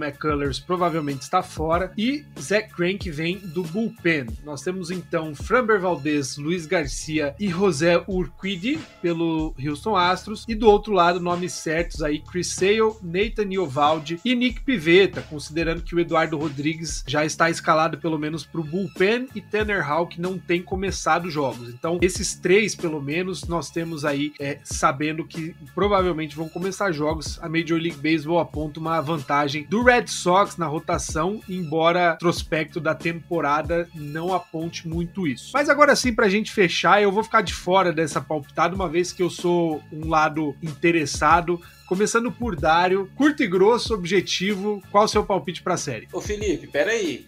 Provavelmente está fora e Zach Crank vem do bullpen. Nós temos então Framber Valdez, Luiz Garcia e José Urquidi pelo Houston Astros e do outro lado nomes certos aí Chris Sale, Nathan Iovaldi e Nick Pivetta, considerando que o Eduardo Rodrigues já está escalado pelo menos para o bullpen e Tanner Houck não tem começado jogos. Então esses três pelo menos nós temos aí é, sabendo que provavelmente vão começar jogos. A Major League Baseball aponta uma vantagem do Red Sox na rotação, embora o prospecto da temporada não aponte muito isso. Mas agora sim, pra gente fechar, eu vou ficar de fora dessa palpitada, uma vez que eu sou um lado interessado. Começando por Dário, curto e grosso, objetivo, qual o seu palpite pra série? Ô Felipe, peraí.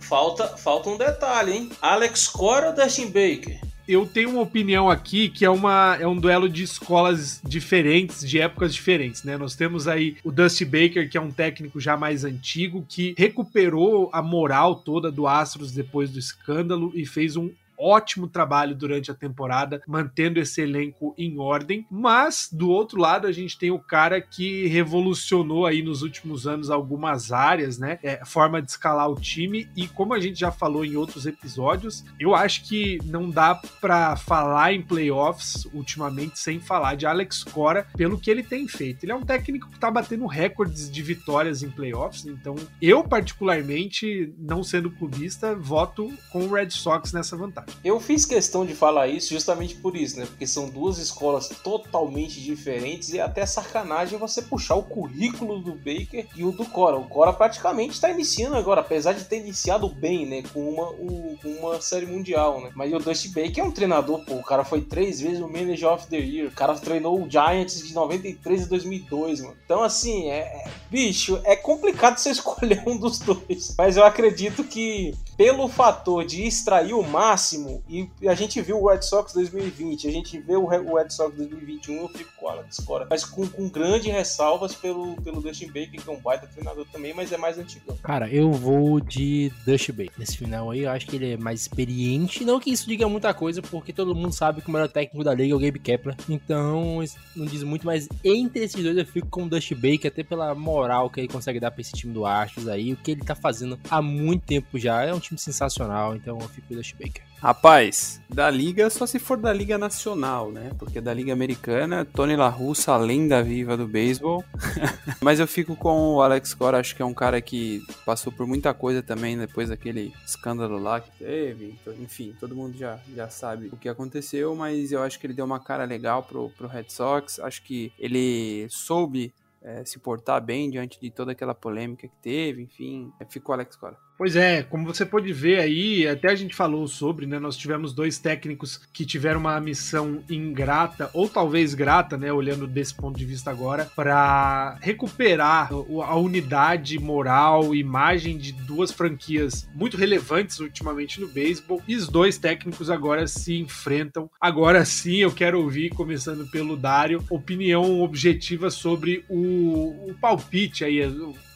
Falta, falta um detalhe, hein? Alex Cora ou Dustin Baker? Eu tenho uma opinião aqui que é, uma, é um duelo de escolas diferentes, de épocas diferentes, né? Nós temos aí o Dusty Baker, que é um técnico já mais antigo, que recuperou a moral toda do Astros depois do escândalo e fez um ótimo trabalho durante a temporada, mantendo esse elenco em ordem. Mas, do outro lado, a gente tem o cara que revolucionou aí nos últimos anos algumas áreas, né? É, forma de escalar o time. E como a gente já falou em outros episódios, eu acho que não dá para falar em playoffs ultimamente sem falar de Alex Cora pelo que ele tem feito. Ele é um técnico que tá batendo recordes de vitórias em playoffs, então eu, particularmente, não sendo clubista, voto com o Red Sox nessa vantagem. Eu fiz questão de falar isso justamente por isso, né? Porque são duas escolas totalmente diferentes e até sacanagem você puxar o currículo do Baker e o do Cora. O Cora praticamente está iniciando agora, apesar de ter iniciado bem, né? Com uma, o, uma série mundial, né? Mas o Dusty Baker é um treinador, pô. O cara foi três vezes o Manager of the Year. O cara treinou o Giants de 93 a 2002, mano. Então, assim, é, é bicho, é complicado você escolher um dos dois. Mas eu acredito que pelo fator de extrair o máximo, e a gente viu o Red Sox 2020, a gente vê o Red Sox 2021, eu fico com o Alex Cora. Mas com, com grandes ressalvas pelo, pelo Dustin Baker, que é um baita treinador também, mas é mais antigo. Cara, eu vou de Dustin Baker. Nesse final aí, eu acho que ele é mais experiente. Não que isso diga muita coisa, porque todo mundo sabe que o melhor técnico da liga é o Gabe Kepler. Então, isso não diz muito, mas entre esses dois eu fico com o Dustin Baker, até pela moral que ele consegue dar pra esse time do Astros aí, o que ele tá fazendo há muito tempo já. É um time sensacional, então eu fico com o Dusty Baker. Rapaz, da liga só se for da liga nacional, né? Porque da liga americana, Tony La Russa, a lenda viva do beisebol. Mas eu fico com o Alex Cora, acho que é um cara que passou por muita coisa também depois daquele escândalo lá que teve. Enfim, todo mundo já, já sabe o que aconteceu, mas eu acho que ele deu uma cara legal pro, pro Red Sox. Acho que ele soube é, se portar bem diante de toda aquela polêmica que teve, enfim, ficou Alex Cora. Pois é, como você pode ver aí, até a gente falou sobre, né? Nós tivemos dois técnicos que tiveram uma missão ingrata, ou talvez grata, né? Olhando desse ponto de vista agora, para recuperar a unidade moral, imagem de duas franquias muito relevantes ultimamente no beisebol. E os dois técnicos agora se enfrentam. Agora sim, eu quero ouvir, começando pelo Dário, opinião objetiva sobre o, o palpite aí,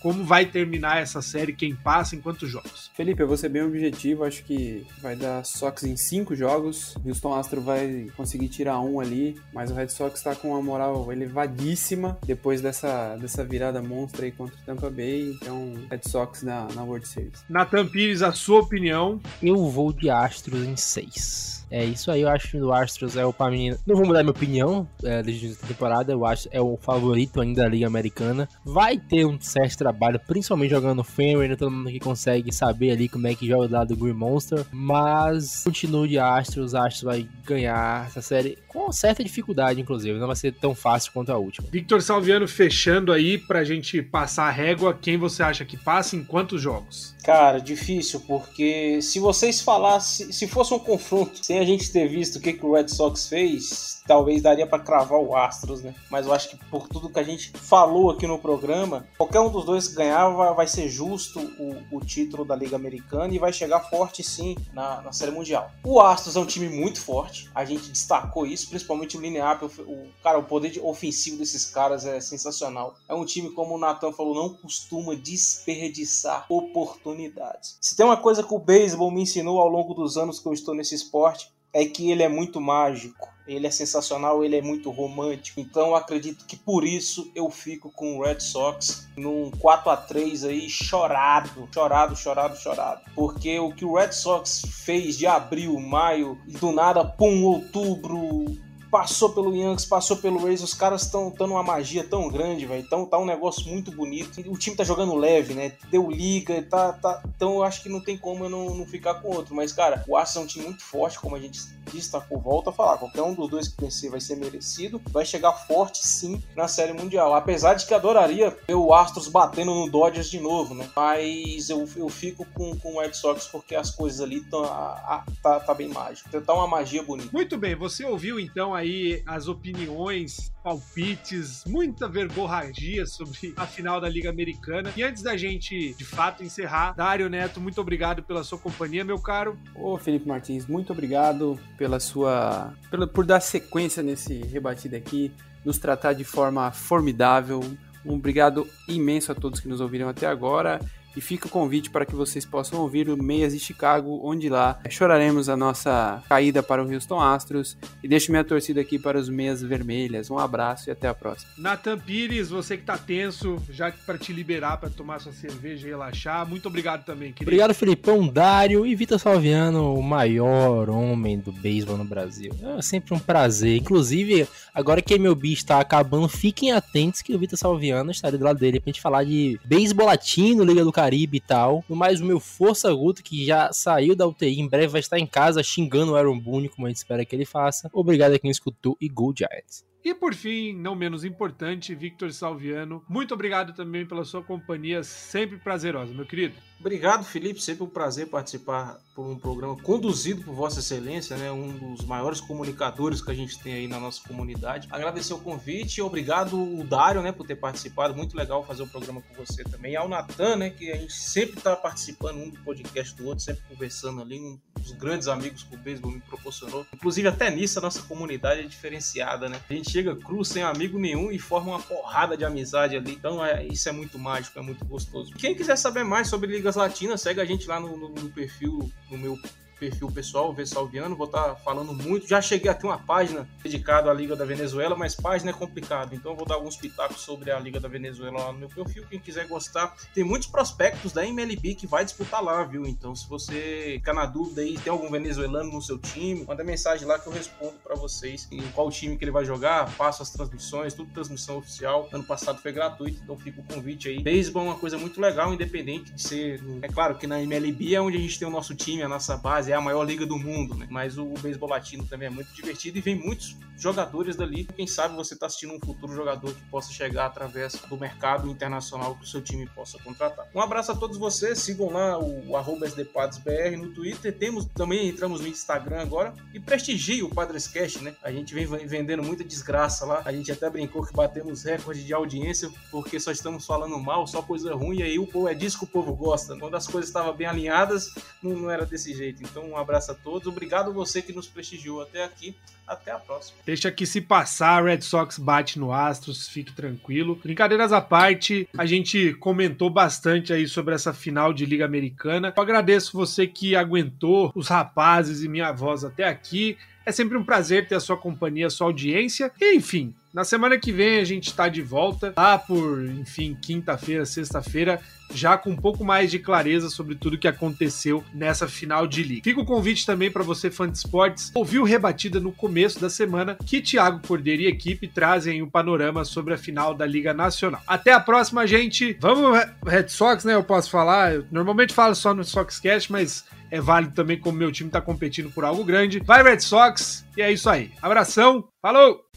como vai terminar essa série, quem passa, em quantos jogos. Felipe, eu vou ser bem objetivo, acho que vai dar Sox em cinco jogos, Houston Astro vai conseguir tirar um ali, mas o Red Sox está com uma moral elevadíssima depois dessa, dessa virada monstra aí contra o Tampa Bay, então Red Sox na, na World Series. Nathan Pires, a sua opinião? Eu vou de Astros em seis. É isso aí, eu acho que o Astros é o pra mim. Não vou mudar minha opinião é, desde a temporada, eu acho é o favorito ainda da Liga Americana. Vai ter um certo trabalho, principalmente jogando Fenway, né? Todo mundo aqui consegue saber ali como é que joga lado do Green Monster. Mas continue de Astros, Astros vai ganhar essa série com certa dificuldade, inclusive. Não vai ser tão fácil quanto a última. Victor Salviano fechando aí pra gente passar a régua. Quem você acha que passa em quantos jogos? Cara, difícil, porque se vocês falassem, se fosse um confronto sem a gente ter visto o que, que o Red Sox fez, talvez daria para cravar o Astros, né? Mas eu acho que por tudo que a gente falou aqui no programa, qualquer um dos dois que ganhar vai ser justo o, o título da Liga Americana e vai chegar forte sim na, na Série Mundial. O Astros é um time muito forte, a gente destacou isso, principalmente o linear, o, o cara, o poder ofensivo desses caras é sensacional. É um time, como o Nathan falou, não costuma desperdiçar oportunidades oportunidades. Se tem uma coisa que o beisebol me ensinou ao longo dos anos que eu estou nesse esporte, é que ele é muito mágico, ele é sensacional, ele é muito romântico. Então acredito que por isso eu fico com o Red Sox num 4 a 3 aí chorado, chorado, chorado, chorado. Porque o que o Red Sox fez de abril, maio, do nada, pum, outubro, passou pelo Yankees, passou pelo Rays, os caras estão dando uma magia tão grande, velho. Então tá um negócio muito bonito. O time tá jogando leve, né? Deu liga, tá, tá. Então eu acho que não tem como eu não, não ficar com outro. Mas, cara, o Astros é um time muito forte, como a gente destacou. Volta a falar, qualquer um dos dois que vencer vai ser merecido. Vai chegar forte, sim, na Série Mundial. Apesar de que adoraria ver o Astros batendo no Dodgers de novo, né? Mas eu, eu fico com, com o Red Sox porque as coisas ali tão, a, a, tá, tá bem mágico. Tá uma magia bonita. Muito bem, você ouviu então a aí as opiniões, palpites, muita verborragia sobre a final da Liga Americana. E antes da gente, de fato, encerrar, Dário Neto, muito obrigado pela sua companhia, meu caro. Ô, Felipe Martins, muito obrigado pela sua. Por dar sequência nesse rebatido aqui, nos tratar de forma formidável. Um obrigado imenso a todos que nos ouviram até agora. E fica o convite para que vocês possam ouvir o Meias de Chicago, onde lá choraremos a nossa caída para o Houston Astros. E deixo minha torcida aqui para os Meias Vermelhas. Um abraço e até a próxima. Nathan Pires, você que tá tenso, já para te liberar para tomar sua cerveja e relaxar. Muito obrigado também, querido. Obrigado, Felipão, Dário e Vitor Salviano, o maior homem do beisebol no Brasil. É sempre um prazer. Inclusive, agora que MLB está acabando, fiquem atentos que o Vitor Salviano estará do lado dele pra gente falar de beisebol latino, Liga do Caribe e tal. No mais, o meu Força Guto, que já saiu da UTI, em breve vai estar em casa xingando o Aaron Boone, como a gente espera que ele faça. Obrigado a quem escutou e Go Giants. E por fim, não menos importante, Victor Salviano, muito obrigado também pela sua companhia, sempre prazerosa, meu querido. Obrigado, Felipe. Sempre um prazer participar por um programa conduzido por Vossa Excelência, né? Um dos maiores comunicadores que a gente tem aí na nossa comunidade. Agradecer o convite obrigado o Dário, né, por ter participado. Muito legal fazer o um programa com você também. E ao Natan, né, que a gente sempre está participando um do podcast do outro, sempre conversando ali, um dos grandes amigos que o beisebol me proporcionou. Inclusive até nisso a nossa comunidade é diferenciada, né? A gente chega cru sem amigo nenhum e forma uma porrada de amizade ali. Então é, isso é muito mágico, é muito gostoso. Quem quiser saber mais sobre Liga Ligas Latinas, segue a gente lá no, no, no perfil, no meu perfil pessoal, V Salviano, vou estar tá falando muito. Já cheguei a ter uma página dedicada à Liga da Venezuela, mas página é complicado, então vou dar alguns pitacos sobre a Liga da Venezuela lá no meu perfil. Quem quiser gostar, tem muitos prospectos da MLB que vai disputar lá, viu? Então, se você ficar na dúvida aí, tem algum venezuelano no seu time, manda mensagem lá que eu respondo para vocês em qual time que ele vai jogar, passo as transmissões, tudo transmissão oficial. Ano passado foi gratuito, então fica o convite aí. Beisebol é uma coisa muito legal, independente de ser. É claro que na MLB é onde a gente tem o nosso time, a nossa base é a maior liga do mundo, né? Mas o, o beisebol latino também é muito divertido e vem muitos jogadores dali. Quem sabe você está assistindo um futuro jogador que possa chegar através do mercado internacional que o seu time possa contratar. Um abraço a todos vocês, sigam lá o, o no Twitter. Temos também, entramos no Instagram agora e prestigie o Padrescast, né? A gente vem vendendo muita desgraça lá. A gente até brincou que batemos recorde de audiência porque só estamos falando mal, só coisa ruim. E aí o povo é disso que o povo gosta. Quando as coisas estavam bem alinhadas, não, não era desse jeito. Então, um abraço a todos. Obrigado você que nos prestigiou até aqui. Até a próxima. Deixa que se passar, Red Sox bate no Astros, fique tranquilo. Brincadeiras à parte, a gente comentou bastante aí sobre essa final de Liga Americana. Eu agradeço você que aguentou os rapazes e minha voz até aqui. É sempre um prazer ter a sua companhia, a sua audiência. E, enfim, na semana que vem a gente está de volta, lá por, enfim, quinta-feira, sexta-feira, já com um pouco mais de clareza sobre tudo que aconteceu nessa final de liga. Fica o convite também para você, fã de esportes, ouviu rebatida no começo da semana que Thiago Cordeiro e equipe trazem um panorama sobre a final da Liga Nacional. Até a próxima, gente. Vamos, Red Sox, né? Eu posso falar. Eu normalmente falo só no Soxcast, mas é válido também como meu time está competindo por algo grande. Vai, Red Sox! E é isso aí. Abração, falou!